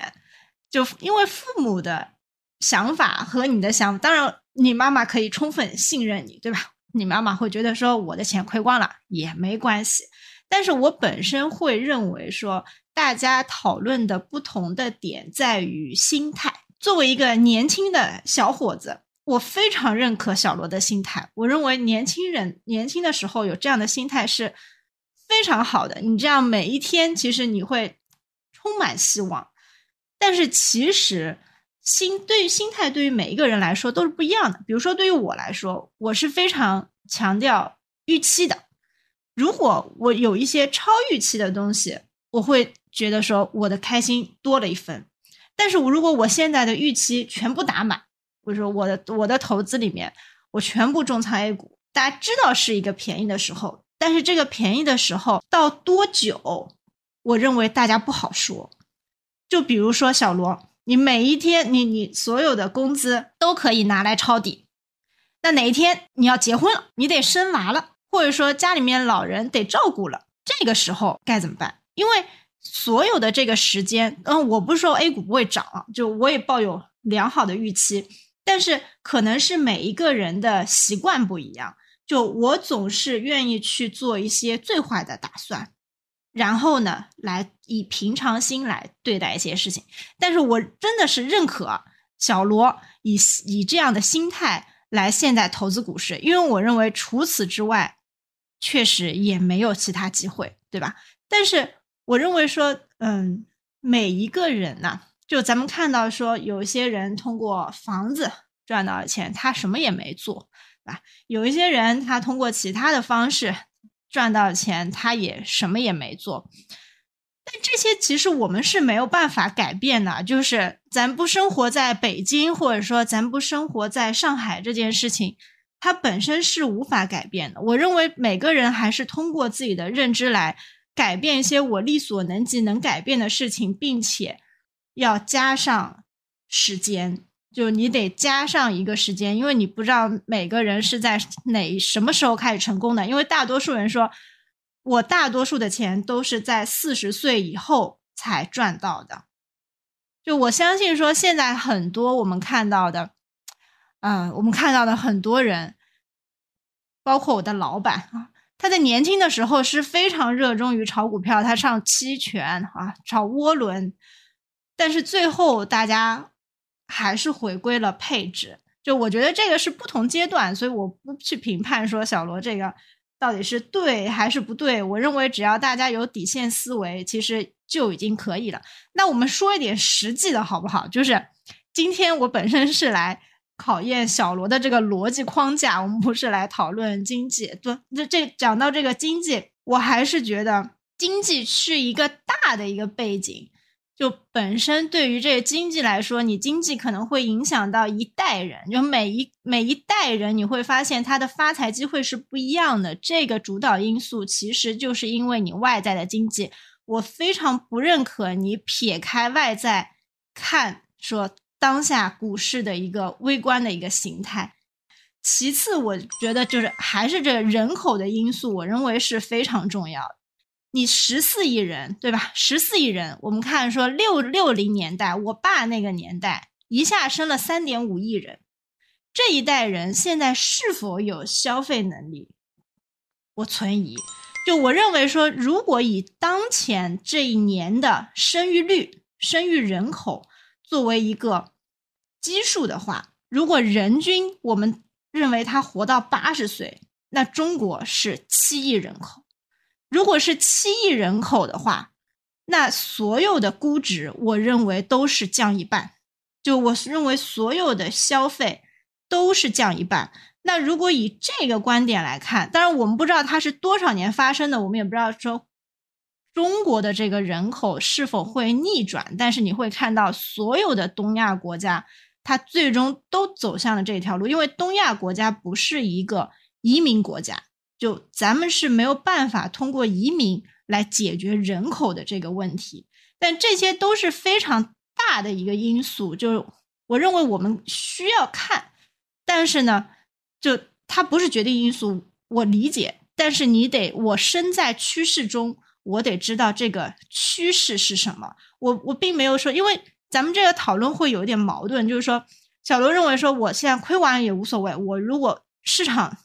就因为父母的想法和你的想法，当然你妈妈可以充分信任你，对吧？你妈妈会觉得说我的钱亏光了也没关系。但是我本身会认为说，大家讨论的不同的点在于心态。作为一个年轻的小伙子。我非常认可小罗的心态，我认为年轻人年轻的时候有这样的心态是非常好的。你这样每一天，其实你会充满希望。但是其实心对于心态，对于每一个人来说都是不一样的。比如说，对于我来说，我是非常强调预期的。如果我有一些超预期的东西，我会觉得说我的开心多了一分。但是我如果我现在的预期全部打满。比如说我的我的投资里面，我全部重仓 A 股，大家知道是一个便宜的时候，但是这个便宜的时候到多久，我认为大家不好说。就比如说小罗，你每一天你你所有的工资都可以拿来抄底，那哪一天你要结婚了，你得生娃了，或者说家里面老人得照顾了，这个时候该怎么办？因为所有的这个时间，嗯，我不是说 A 股不会涨啊，就我也抱有良好的预期。但是可能是每一个人的习惯不一样，就我总是愿意去做一些最坏的打算，然后呢，来以平常心来对待一些事情。但是我真的是认可小罗以以这样的心态来现在投资股市，因为我认为除此之外，确实也没有其他机会，对吧？但是我认为说，嗯，每一个人呐，就咱们看到说，有一些人通过房子赚到了钱，他什么也没做，对吧？有一些人他通过其他的方式赚到钱，他也什么也没做。但这些其实我们是没有办法改变的，就是咱不生活在北京，或者说咱不生活在上海这件事情，它本身是无法改变的。我认为每个人还是通过自己的认知来改变一些我力所能及能改变的事情，并且要加上时间，就你得加上一个时间，因为你不知道每个人是在哪什么时候开始成功的，因为大多数人说。我大多数的钱都是在四十岁以后才赚到的，就我相信说，现在很多我们看到的，嗯，我们看到的很多人，包括我的老板啊，他在年轻的时候是非常热衷于炒股票，他上期权啊，炒涡轮，但是最后大家还是回归了配置。就我觉得这个是不同阶段，所以我不去评判说小罗这个。到底是对还是不对？我认为只要大家有底线思维，其实就已经可以了。那我们说一点实际的好不好？就是今天我本身是来考验小罗的这个逻辑框架，我们不是来讨论经济。对，这这讲到这个经济，我还是觉得经济是一个大的一个背景。就本身对于这个经济来说，你经济可能会影响到一代人，就每一每一代人，你会发现他的发财机会是不一样的。这个主导因素其实就是因为你外在的经济。我非常不认可你撇开外在看，说当下股市的一个微观的一个形态。其次，我觉得就是还是这人口的因素，我认为是非常重要。你十四亿人，对吧？十四亿人，我们看说六六零年代，我爸那个年代一下生了三点五亿人，这一代人现在是否有消费能力？我存疑。就我认为说，如果以当前这一年的生育率、生育人口作为一个基数的话，如果人均我们认为他活到八十岁，那中国是七亿人口。如果是七亿人口的话，那所有的估值，我认为都是降一半。就我认为所有的消费都是降一半。那如果以这个观点来看，当然我们不知道它是多少年发生的，我们也不知道说中国的这个人口是否会逆转。但是你会看到所有的东亚国家，它最终都走向了这条路，因为东亚国家不是一个移民国家。就咱们是没有办法通过移民来解决人口的这个问题，但这些都是非常大的一个因素。就我认为我们需要看，但是呢，就它不是决定因素。我理解，但是你得我身在趋势中，我得知道这个趋势是什么。我我并没有说，因为咱们这个讨论会有一点矛盾，就是说小罗认为说我现在亏完也无所谓，我如果市场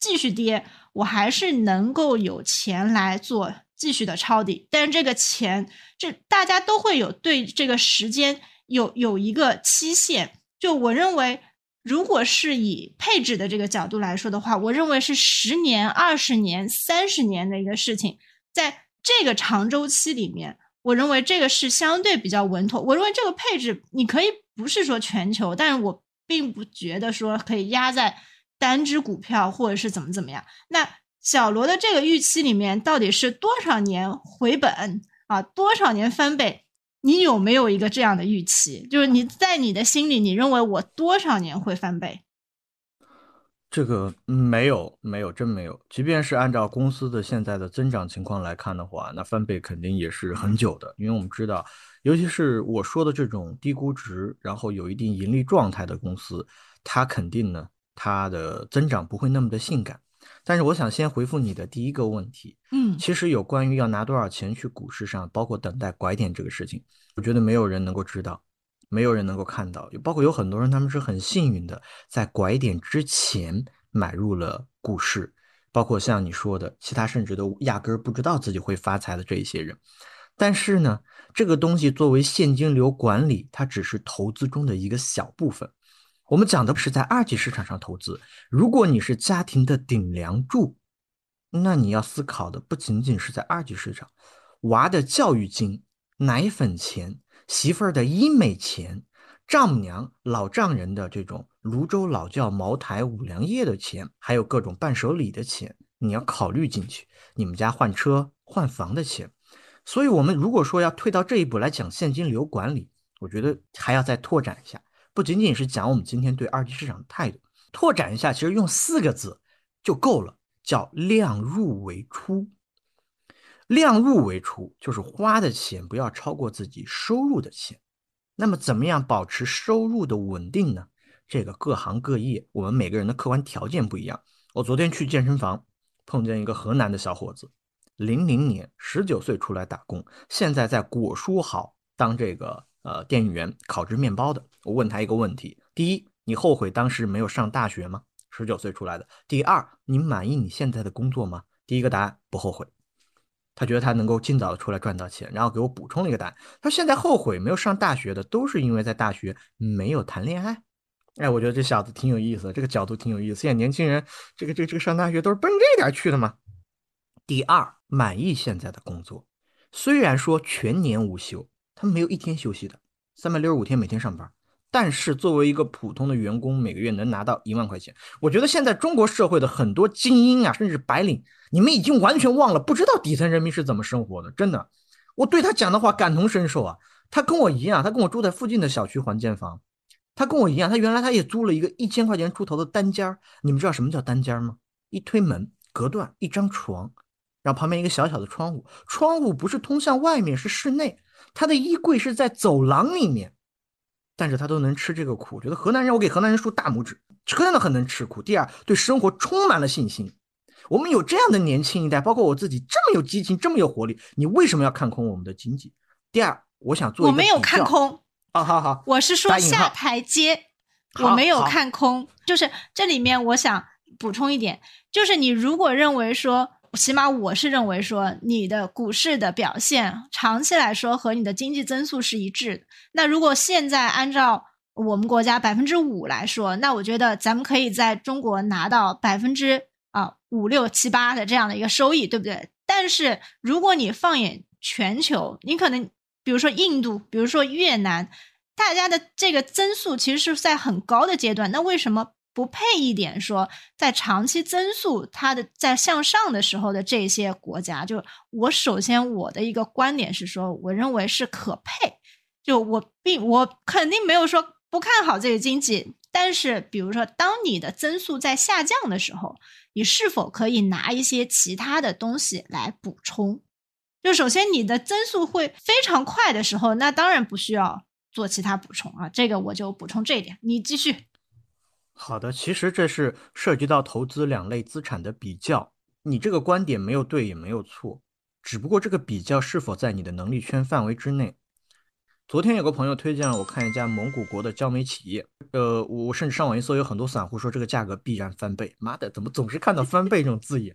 继续跌。我还是能够有钱来做继续的抄底，但是这个钱，这大家都会有对这个时间有有一个期限。就我认为，如果是以配置的这个角度来说的话，我认为是十年、二十年、三十年的一个事情，在这个长周期里面，我认为这个是相对比较稳妥。我认为这个配置你可以不是说全球，但是我并不觉得说可以压在。单只股票或者是怎么怎么样？那小罗的这个预期里面到底是多少年回本啊？多少年翻倍？你有没有一个这样的预期？就是你在你的心里，你认为我多少年会翻倍？这个没有，没有，真没有。即便是按照公司的现在的增长情况来看的话，那翻倍肯定也是很久的。因为我们知道，尤其是我说的这种低估值，然后有一定盈利状态的公司，它肯定呢。它的增长不会那么的性感，但是我想先回复你的第一个问题，嗯，其实有关于要拿多少钱去股市上，包括等待拐点这个事情，我觉得没有人能够知道，没有人能够看到，包括有很多人他们是很幸运的，在拐点之前买入了股市，包括像你说的，其他甚至都压根儿不知道自己会发财的这一些人，但是呢，这个东西作为现金流管理，它只是投资中的一个小部分。我们讲的是在二级市场上投资。如果你是家庭的顶梁柱，那你要思考的不仅仅是在二级市场，娃的教育金、奶粉钱、媳妇儿的医美钱、丈母娘、老丈人的这种泸州老窖茅台五粮液的钱，还有各种伴手礼的钱，你要考虑进去。你们家换车换房的钱。所以，我们如果说要退到这一步来讲现金流管理，我觉得还要再拓展一下，不仅仅是讲我们今天对二级市场的态度，拓展一下，其实用四个字就够了，叫量入为出。量入为出就是花的钱不要超过自己收入的钱。那么，怎么样保持收入的稳定呢？这个各行各业，我们每个人的客观条件不一样。我昨天去健身房，碰见一个河南的小伙子。零零年，十九岁出来打工，现在在果蔬好当这个呃店员，烤制面包的。我问他一个问题：第一，你后悔当时没有上大学吗？十九岁出来的。第二，你满意你现在的工作吗？第一个答案不后悔，他觉得他能够尽早的出来赚到钱。然后给我补充了一个答案，他现在后悔没有上大学的，都是因为在大学没有谈恋爱。哎，我觉得这小子挺有意思，这个角度挺有意思。现在年轻人，这个这个这个上大学都是奔这点去的嘛。第二。满意现在的工作，虽然说全年无休，他没有一天休息的，三百六十五天每天上班。但是作为一个普通的员工，每个月能拿到一万块钱。我觉得现在中国社会的很多精英啊，甚至白领，你们已经完全忘了，不知道底层人民是怎么生活的。真的，我对他讲的话感同身受啊。他跟我一样，他跟我住在附近的小区还建房，他跟我一样，他原来他也租了一个一千块钱出头的单间你们知道什么叫单间吗？一推门，隔断一张床。然后旁边一个小小的窗户，窗户不是通向外面，是室内。他的衣柜是在走廊里面，但是他都能吃这个苦。觉得河南人，我给河南人竖大拇指，真的很能吃苦。第二，对生活充满了信心。我们有这样的年轻一代，包括我自己，这么有激情，这么有活力，你为什么要看空我们的经济？第二，我想做，我没有看空。好好好，我是说下台阶，我没有看空。就是这里面，我想补充一点，就是你如果认为说。起码我是认为说，你的股市的表现长期来说和你的经济增速是一致的。那如果现在按照我们国家百分之五来说，那我觉得咱们可以在中国拿到百分之啊五六七八的这样的一个收益，对不对？但是如果你放眼全球，你可能比如说印度，比如说越南，大家的这个增速其实是在很高的阶段，那为什么？不配一点说，在长期增速它的在向上的时候的这些国家，就我首先我的一个观点是说，我认为是可配。就我并我肯定没有说不看好这个经济，但是比如说，当你的增速在下降的时候，你是否可以拿一些其他的东西来补充？就首先你的增速会非常快的时候，那当然不需要做其他补充啊。这个我就补充这一点，你继续。好的，其实这是涉及到投资两类资产的比较，你这个观点没有对也没有错，只不过这个比较是否在你的能力圈范围之内。昨天有个朋友推荐了我看一家蒙古国的焦煤企业，呃，我甚至上网一搜，有很多散户说这个价格必然翻倍。妈的，怎么总是看到翻倍这种字眼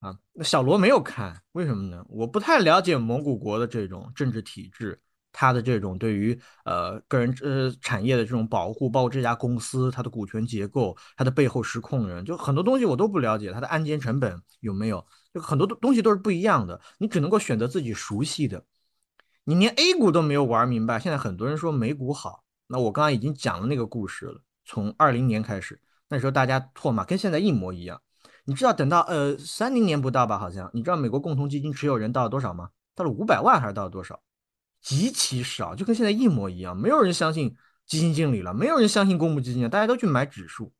啊？那小罗没有看，为什么呢？我不太了解蒙古国的这种政治体制。他的这种对于呃个人呃产业的这种保护，包括这家公司它的股权结构，它的背后实控人，就很多东西我都不了解。它的案件成本有没有？就很多东东西都是不一样的。你只能够选择自己熟悉的。你连 A 股都没有玩明白，现在很多人说美股好，那我刚刚已经讲了那个故事了。从二零年开始，那时候大家唾骂，跟现在一模一样。你知道等到呃三零年不到吧？好像你知道美国共同基金持有人到了多少吗？到了五百万还是到了多少？极其少，就跟现在一模一样，没有人相信基金经理了，没有人相信公募基金了，大家都去买指数。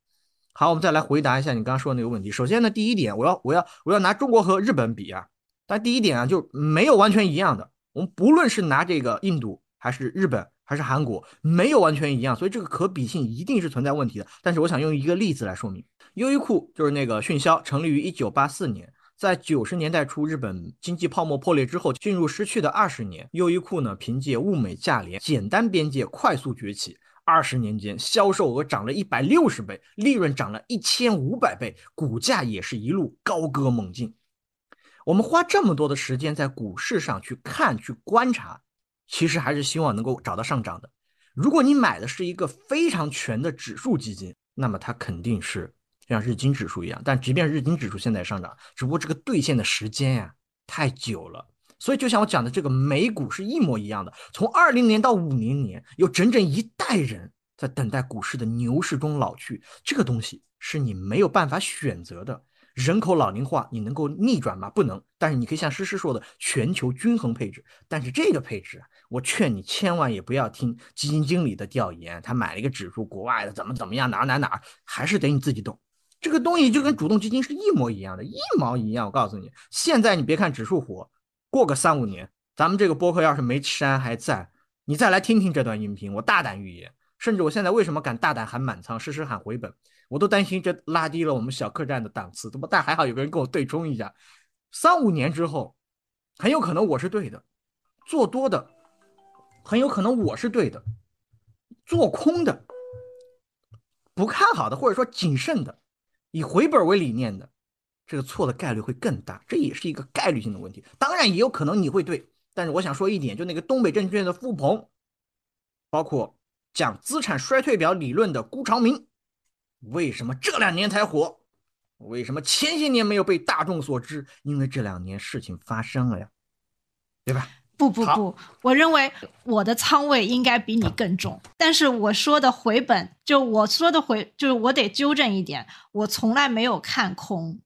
好，我们再来回答一下你刚刚说的那个问题。首先呢，第一点，我要我要我要拿中国和日本比啊，但第一点啊，就没有完全一样的。我们不论是拿这个印度还是日本还是韩国，没有完全一样，所以这个可比性一定是存在问题的。但是我想用一个例子来说明，优衣库就是那个迅销，成立于一九八四年。在九十年代初，日本经济泡沫破裂之后，进入失去的二十年，优衣库呢凭借物美价廉、简单边界快速崛起。二十年间，销售额涨了一百六十倍，利润涨了一千五百倍，股价也是一路高歌猛进。我们花这么多的时间在股市上去看、去观察，其实还是希望能够找到上涨的。如果你买的是一个非常全的指数基金，那么它肯定是像日经指数一样。但即便日经指数现在上涨，只不过这个兑现的时间呀太久了。所以就像我讲的，这个美股是一模一样的。从二零年到五零年，有整整一代人在等待股市的牛市中老去。这个东西是你没有办法选择的。人口老龄化，你能够逆转吗？不能。但是你可以像诗诗说的，全球均衡配置。但是这个配置啊，我劝你千万也不要听基金经理的调研，他买了一个指数，国外的怎么怎么样，哪哪哪，还是得你自己懂。这个东西就跟主动基金是一模一样的，一毛一样。我告诉你，现在你别看指数火，过个三五年，咱们这个播客要是没删还在，你再来听听这段音频，我大胆预言，甚至我现在为什么敢大胆喊满仓，实时喊回本？我都担心这拉低了我们小客栈的档次，不？但还好有个人跟我对冲一下，三五年之后，很有可能我是对的，做多的，很有可能我是对的，做空的，不看好的或者说谨慎的，以回本为理念的，这个错的概率会更大，这也是一个概率性的问题。当然也有可能你会对，但是我想说一点，就那个东北证券的付鹏，包括讲资产衰退表理论的辜长明。为什么这两年才火？为什么前些年没有被大众所知？因为这两年事情发生了呀，对吧？不不不，我认为我的仓位应该比你更重。但是我说的回本，就我说的回，就是我得纠正一点，我从来没有看空。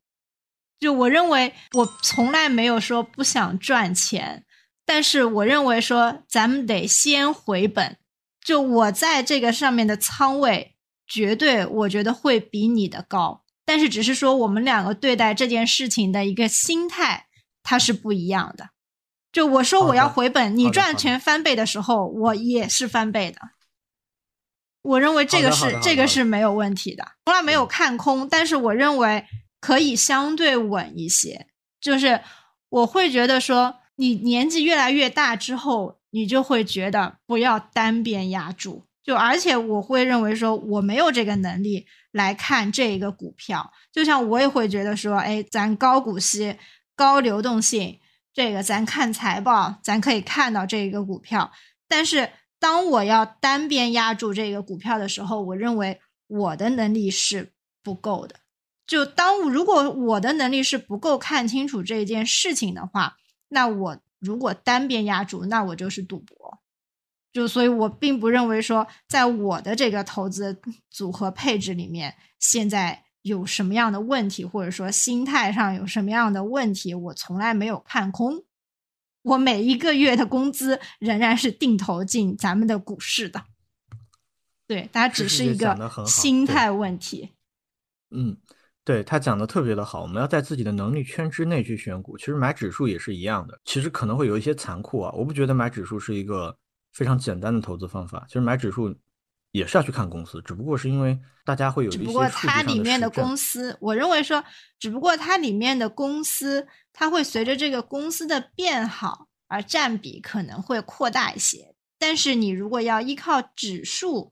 就我认为，我从来没有说不想赚钱，但是我认为说咱们得先回本。就我在这个上面的仓位。绝对，我觉得会比你的高，但是只是说我们两个对待这件事情的一个心态，它是不一样的。就我说我要回本，你赚钱翻倍的时候，我也是翻倍的。我认为这个是这个是没有问题的，从来没有看空，但是我认为可以相对稳一些。就是我会觉得说，你年纪越来越大之后，你就会觉得不要单边压住。就而且我会认为说我没有这个能力来看这一个股票，就像我也会觉得说，哎，咱高股息、高流动性，这个咱看财报，咱可以看到这一个股票。但是当我要单边压住这个股票的时候，我认为我的能力是不够的。就当如果我的能力是不够看清楚这件事情的话，那我如果单边压住，那我就是赌博。就所以，我并不认为说，在我的这个投资组合配置里面，现在有什么样的问题，或者说心态上有什么样的问题，我从来没有看空。我每一个月的工资仍然是定投进咱们的股市的。对，它只是一个心态问题。嗯，对他讲的特别的好，我们要在自己的能力圈之内去选股。其实买指数也是一样的，其实可能会有一些残酷啊。我不觉得买指数是一个。非常简单的投资方法，其实买指数也是要去看公司，只不过是因为大家会有一些。只不过它里面的公司，我认为说，只不过它里面的公司，它会随着这个公司的变好而占比可能会扩大一些。但是你如果要依靠指数，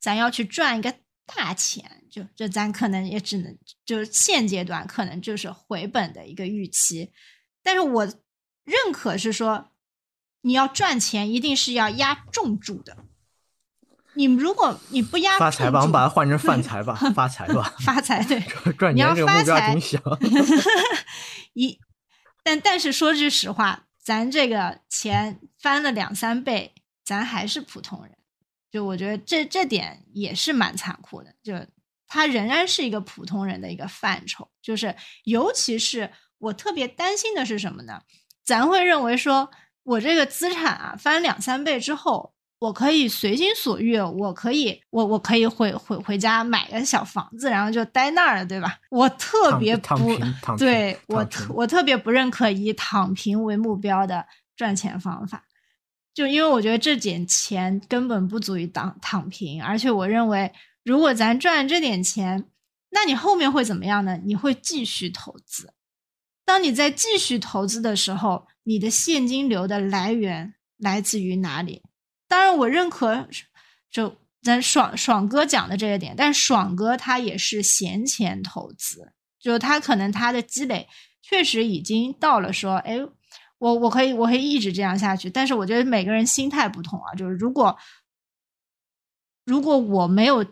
咱要去赚一个大钱，就就咱可能也只能就是现阶段可能就是回本的一个预期。但是我认可是说。你要赚钱，一定是要压重注的。你如果你不压发财吧，我们把它换成 饭财吧，发财吧，发财对，赚钱这个目标挺小。一，但但是说句实话，咱这个钱翻了两三倍，咱还是普通人。就我觉得这这点也是蛮残酷的，就他仍然是一个普通人的一个范畴。就是尤其是我特别担心的是什么呢？咱会认为说。我这个资产啊，翻两三倍之后，我可以随心所欲，我可以，我我可以回回回家买个小房子，然后就待那儿了，对吧？我特别不对我特我特别不认可以躺平为目标的赚钱方法，就因为我觉得这点钱根本不足以当躺平，而且我认为，如果咱赚这点钱，那你后面会怎么样呢？你会继续投资，当你在继续投资的时候。你的现金流的来源来自于哪里？当然，我认可就咱爽爽哥讲的这个点，但爽哥他也是闲钱投资，就他可能他的积累确实已经到了说，哎，我我可以我可以一直这样下去。但是我觉得每个人心态不同啊，就是如果如果我没有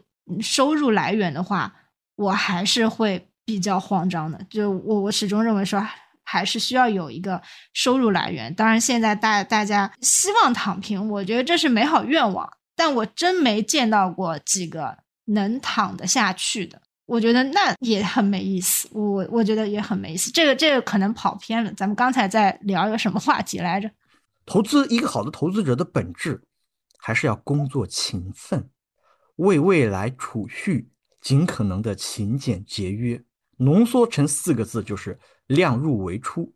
收入来源的话，我还是会比较慌张的。就我我始终认为说。还是需要有一个收入来源。当然，现在大大家希望躺平，我觉得这是美好愿望。但我真没见到过几个能躺得下去的。我觉得那也很没意思。我我觉得也很没意思。这个这个可能跑偏了。咱们刚才在聊一个什么话题来着？投资一个好的投资者的本质，还是要工作勤奋，为未来储蓄，尽可能的勤俭节约。浓缩成四个字就是。量入为出，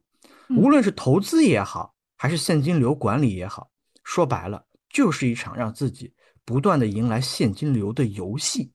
无论是投资也好，还是现金流管理也好，说白了就是一场让自己不断的迎来现金流的游戏。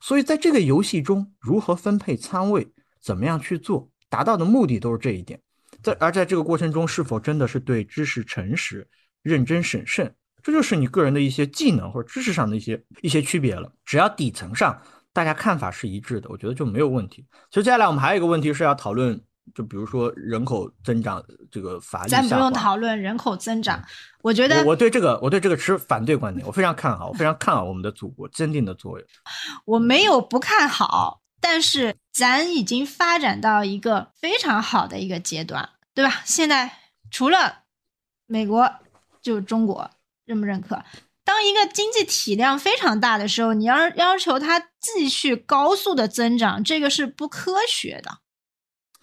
所以在这个游戏中，如何分配仓位，怎么样去做，达到的目的都是这一点。在而在这个过程中，是否真的是对知识诚实、认真审慎，这就是你个人的一些技能或者知识上的一些一些区别了。只要底层上大家看法是一致的，我觉得就没有问题。其实接下来我们还有一个问题是要讨论。就比如说人口增长这个乏力，咱不用讨论人口增长。我觉得我对这个我对这个持反对观点，我非常看好，我非常看好我们的祖国坚定的作用。我没有不看好，但是咱已经发展到一个非常好的一个阶段，对吧？现在除了美国，就中国认不认可？当一个经济体量非常大的时候，你要要求它继续高速的增长，这个是不科学的。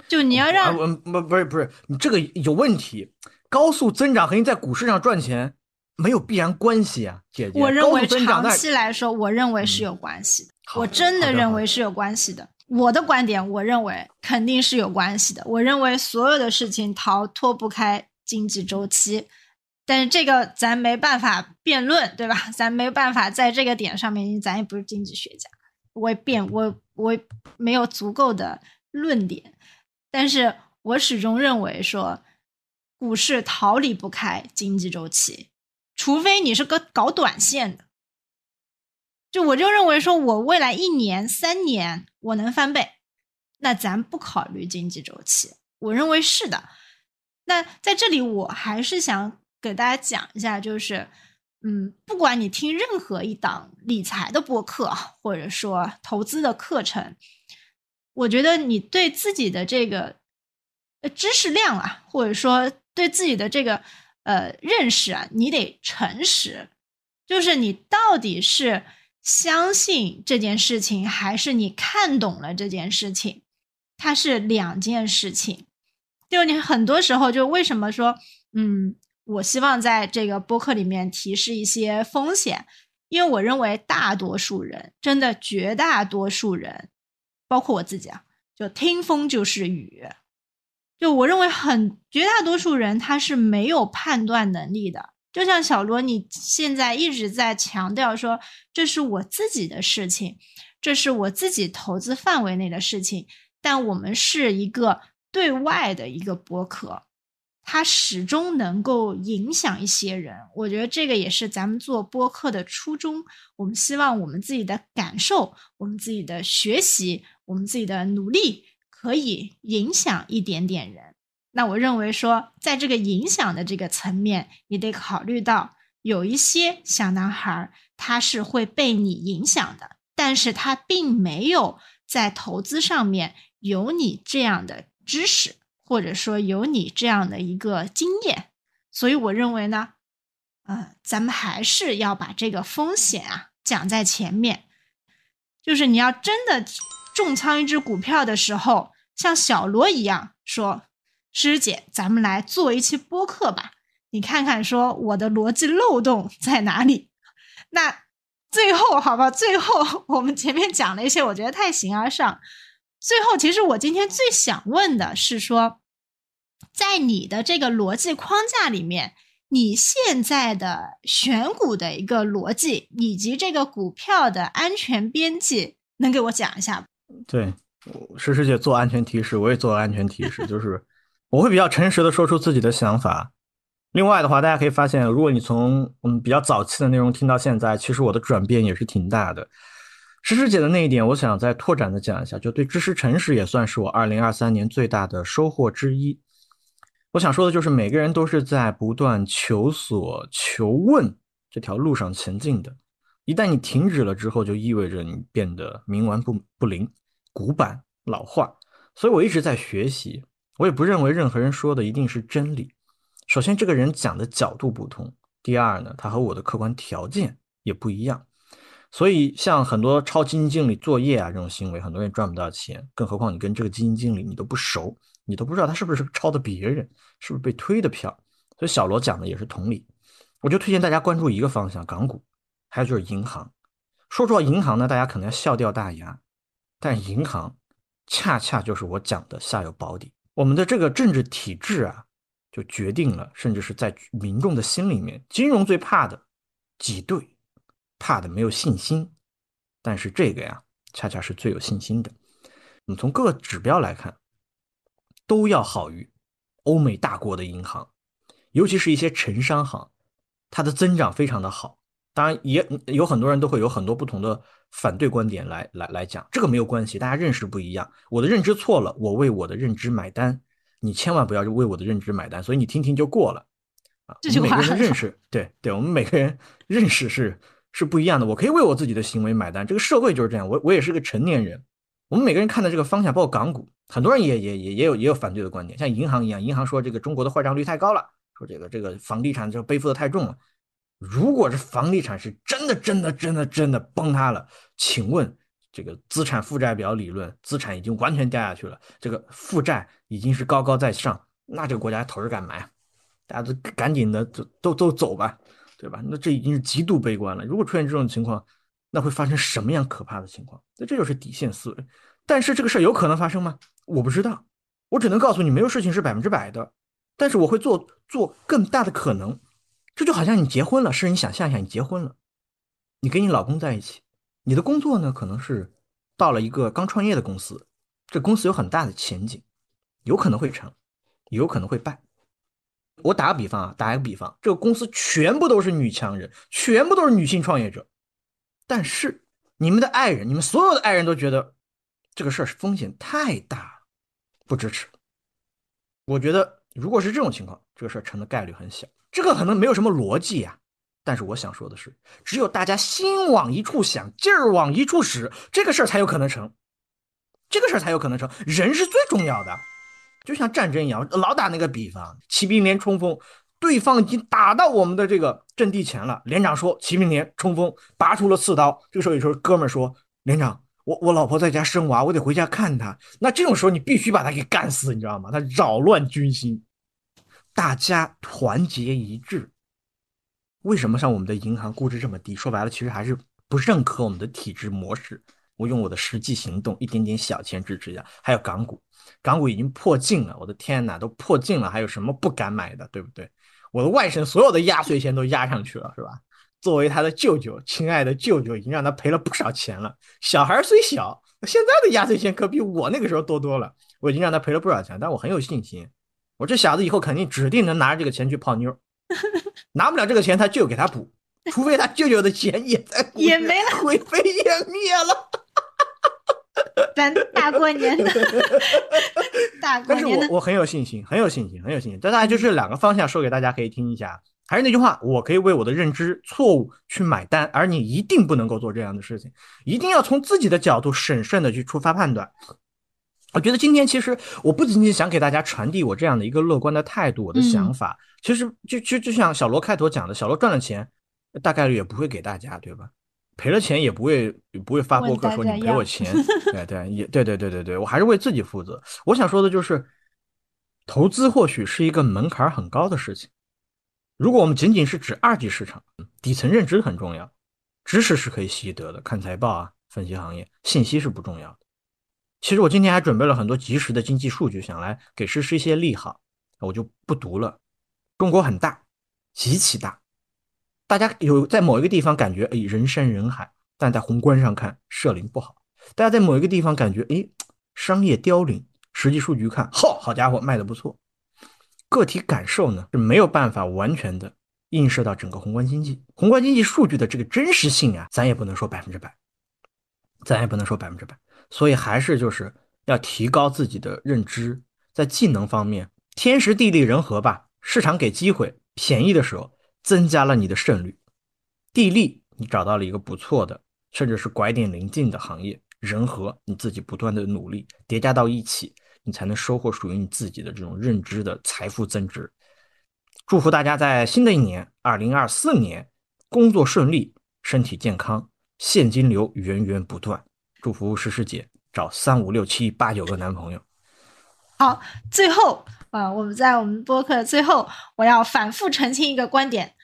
就你要让不不是不是你这个有问题，高速增长和你在股市上赚钱没有必然关系啊，姐姐。我认为长期来说，我认为是有关系的，我真的认为是有关系的。我的观点，我认为肯定是有关系的。我认为所有的事情逃脱不开经济周期，但是这个咱没办法辩论，对吧？咱没办法在这个点上面，因为咱也不是经济学家，我辩我我没有足够的论点。但是我始终认为说，股市逃离不开经济周期，除非你是个搞短线的。就我就认为说，我未来一年、三年我能翻倍，那咱不考虑经济周期。我认为是的。那在这里，我还是想给大家讲一下，就是，嗯，不管你听任何一档理财的播客，或者说投资的课程。我觉得你对自己的这个呃知识量啊，或者说对自己的这个呃认识啊，你得诚实。就是你到底是相信这件事情，还是你看懂了这件事情，它是两件事情。就你很多时候，就为什么说嗯，我希望在这个播客里面提示一些风险，因为我认为大多数人，真的绝大多数人。包括我自己啊，就听风就是雨，就我认为很绝大多数人他是没有判断能力的。就像小罗，你现在一直在强调说这是我自己的事情，这是我自己投资范围内的事情，但我们是一个对外的一个博客。它始终能够影响一些人，我觉得这个也是咱们做播客的初衷。我们希望我们自己的感受、我们自己的学习、我们自己的努力，可以影响一点点人。那我认为说，在这个影响的这个层面，你得考虑到有一些小男孩他是会被你影响的，但是他并没有在投资上面有你这样的知识。或者说有你这样的一个经验，所以我认为呢，呃，咱们还是要把这个风险啊讲在前面。就是你要真的重仓一只股票的时候，像小罗一样说：“师姐，咱们来做一期播客吧，你看看说我的逻辑漏洞在哪里。”那最后好吧，最后我们前面讲了一些，我觉得太形而上。最后，其实我今天最想问的是说，在你的这个逻辑框架里面，你现在的选股的一个逻辑，以及这个股票的安全边际，能给我讲一下吗？对，诗诗姐做安全提示，我也做安全提示，就是我会比较诚实的说出自己的想法。另外的话，大家可以发现，如果你从嗯比较早期的内容听到现在，其实我的转变也是挺大的。诗诗姐的那一点，我想再拓展的讲一下，就对知识诚实也算是我二零二三年最大的收获之一。我想说的就是，每个人都是在不断求索、求问这条路上前进的。一旦你停止了之后，就意味着你变得冥顽不不灵、古板老化。所以我一直在学习，我也不认为任何人说的一定是真理。首先，这个人讲的角度不同；第二呢，他和我的客观条件也不一样。所以，像很多抄基金经理作业啊这种行为，很多人赚不到钱，更何况你跟这个基金经理你都不熟，你都不知道他是不是抄的别人，是不是被推的票。所以小罗讲的也是同理。我就推荐大家关注一个方向，港股，还有就是银行。说实话，银行呢，大家可能要笑掉大牙，但银行。恰恰就是我讲的下有保底。我们的这个政治体制啊，就决定了，甚至是在民众的心里面，金融最怕的挤兑，怕的没有信心。但是这个呀，恰恰是最有信心的。我们从各个指标来看，都要好于欧美大国的银行，尤其是一些城商行，它的增长非常的好。当然，也有很多人都会有很多不同的。反对观点来来来讲，这个没有关系，大家认识不一样，我的认知错了，我为我的认知买单，你千万不要为我的认知买单，所以你听听就过了啊。这句话每个人的认识，对对，我们每个人 认识是是不一样的，我可以为我自己的行为买单，这个社会就是这样，我我也是个成年人，我们每个人看的这个方向，包括港股，很多人也也也也有也有反对的观点，像银行一样，银行说这个中国的坏账率太高了，说这个这个房地产就背负的太重了。如果是房地产是真的、真的、真的、真的崩塌了，请问这个资产负债表理论，资产已经完全掉下去了，这个负债已经是高高在上，那这个国家还投着干嘛呀？大家都赶紧的都都都走吧，对吧？那这已经是极度悲观了。如果出现这种情况，那会发生什么样可怕的情况？那这就是底线思维。但是这个事儿有可能发生吗？我不知道，我只能告诉你，没有事情是百分之百的。但是我会做做更大的可能。这就好像你结婚了，是你想象一下，你结婚了，你跟你老公在一起，你的工作呢可能是到了一个刚创业的公司，这公司有很大的前景，有可能会成，有可能会败。我打个比方啊，打一个比方，这个公司全部都是女强人，全部都是女性创业者，但是你们的爱人，你们所有的爱人都觉得这个事儿是风险太大，不支持。我觉得如果是这种情况，这个事儿成的概率很小。这个可能没有什么逻辑呀，但是我想说的是，只有大家心往一处想，劲儿往一处使，这个事儿才有可能成，这个事儿才有可能成。人是最重要的，就像战争一样，老打那个比方，骑兵连冲锋，对方已经打到我们的这个阵地前了，连长说骑兵连冲锋，拔出了刺刀。这个时候有时候哥们儿说，连长，我我老婆在家生娃，我得回家看她。那这种时候你必须把他给干死，你知道吗？他扰乱军心。大家团结一致，为什么像我们的银行估值这么低？说白了，其实还是不认可我们的体制模式。我用我的实际行动，一点点小钱支持一下。还有港股，港股已经破净了，我的天哪，都破净了，还有什么不敢买的，对不对？我的外甥所有的压岁钱都压上去了，是吧？作为他的舅舅，亲爱的舅舅，已经让他赔了不少钱了。小孩虽小，现在的压岁钱可比我那个时候多多了。我已经让他赔了不少钱，但我很有信心。我这小子以后肯定指定能拿着这个钱去泡妞，拿不了这个钱，他舅给他补，除非他舅舅的钱也在 也没了，灰飞烟灭了。咱大过年的，大过年的。但是我我很有信心，很有信心，很有信心。但大家就是两个方向说给大家可以听一下。还是那句话，我可以为我的认知错误去买单，而你一定不能够做这样的事情，一定要从自己的角度审慎的去出发判断。我觉得今天其实我不仅仅想给大家传递我这样的一个乐观的态度，我的想法，其实就就就像小罗开头讲的，小罗赚了钱，大概率也不会给大家，对吧？赔了钱也不会不会发博客说你赔我钱，对对也对对对对对，我还是为自己负责。我想说的就是，投资或许是一个门槛很高的事情，如果我们仅仅是指二级市场，底层认知很重要，知识是可以习得的，看财报啊，分析行业，信息是不重要的。其实我今天还准备了很多及时的经济数据，想来给诗诗一些利好，我就不读了。中国很大，极其大，大家有在某一个地方感觉哎人山人海，但在宏观上看社林不好；大家在某一个地方感觉哎商业凋零，实际数据看好，好家伙卖的不错。个体感受呢是没有办法完全的映射到整个宏观经济，宏观经济数据的这个真实性啊，咱也不能说百分之百。咱也不能说百分之百。所以还是就是要提高自己的认知，在技能方面，天时地利人和吧，市场给机会便宜的时候，增加了你的胜率。地利，你找到了一个不错的，甚至是拐点临近的行业；人和，你自己不断的努力叠加到一起，你才能收获属于你自己的这种认知的财富增值。祝福大家在新的一年，二零二四年，工作顺利，身体健康，现金流源源不断。祝福诗诗姐找三五六七八九个男朋友。好，最后啊，我们在我们播客最后，我要反复澄清一个观点：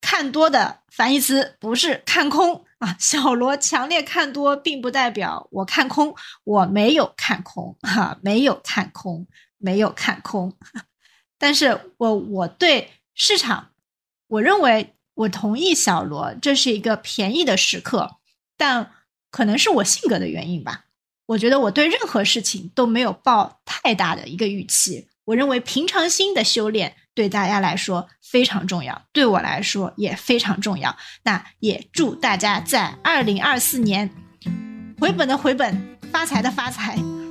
看多的反义词不是看空啊。小罗强烈看多，并不代表我看空，我没有看空哈，没有看空，没有看空。但是我我对市场，我认为我同意小罗，这是一个便宜的时刻，但可能是我性格的原因吧。我觉得我对任何事情都没有抱太大的一个预期。我认为平常心的修炼对大家来说非常重要，对我来说也非常重要。那也祝大家在二零二四年回本的回本，发财的发财。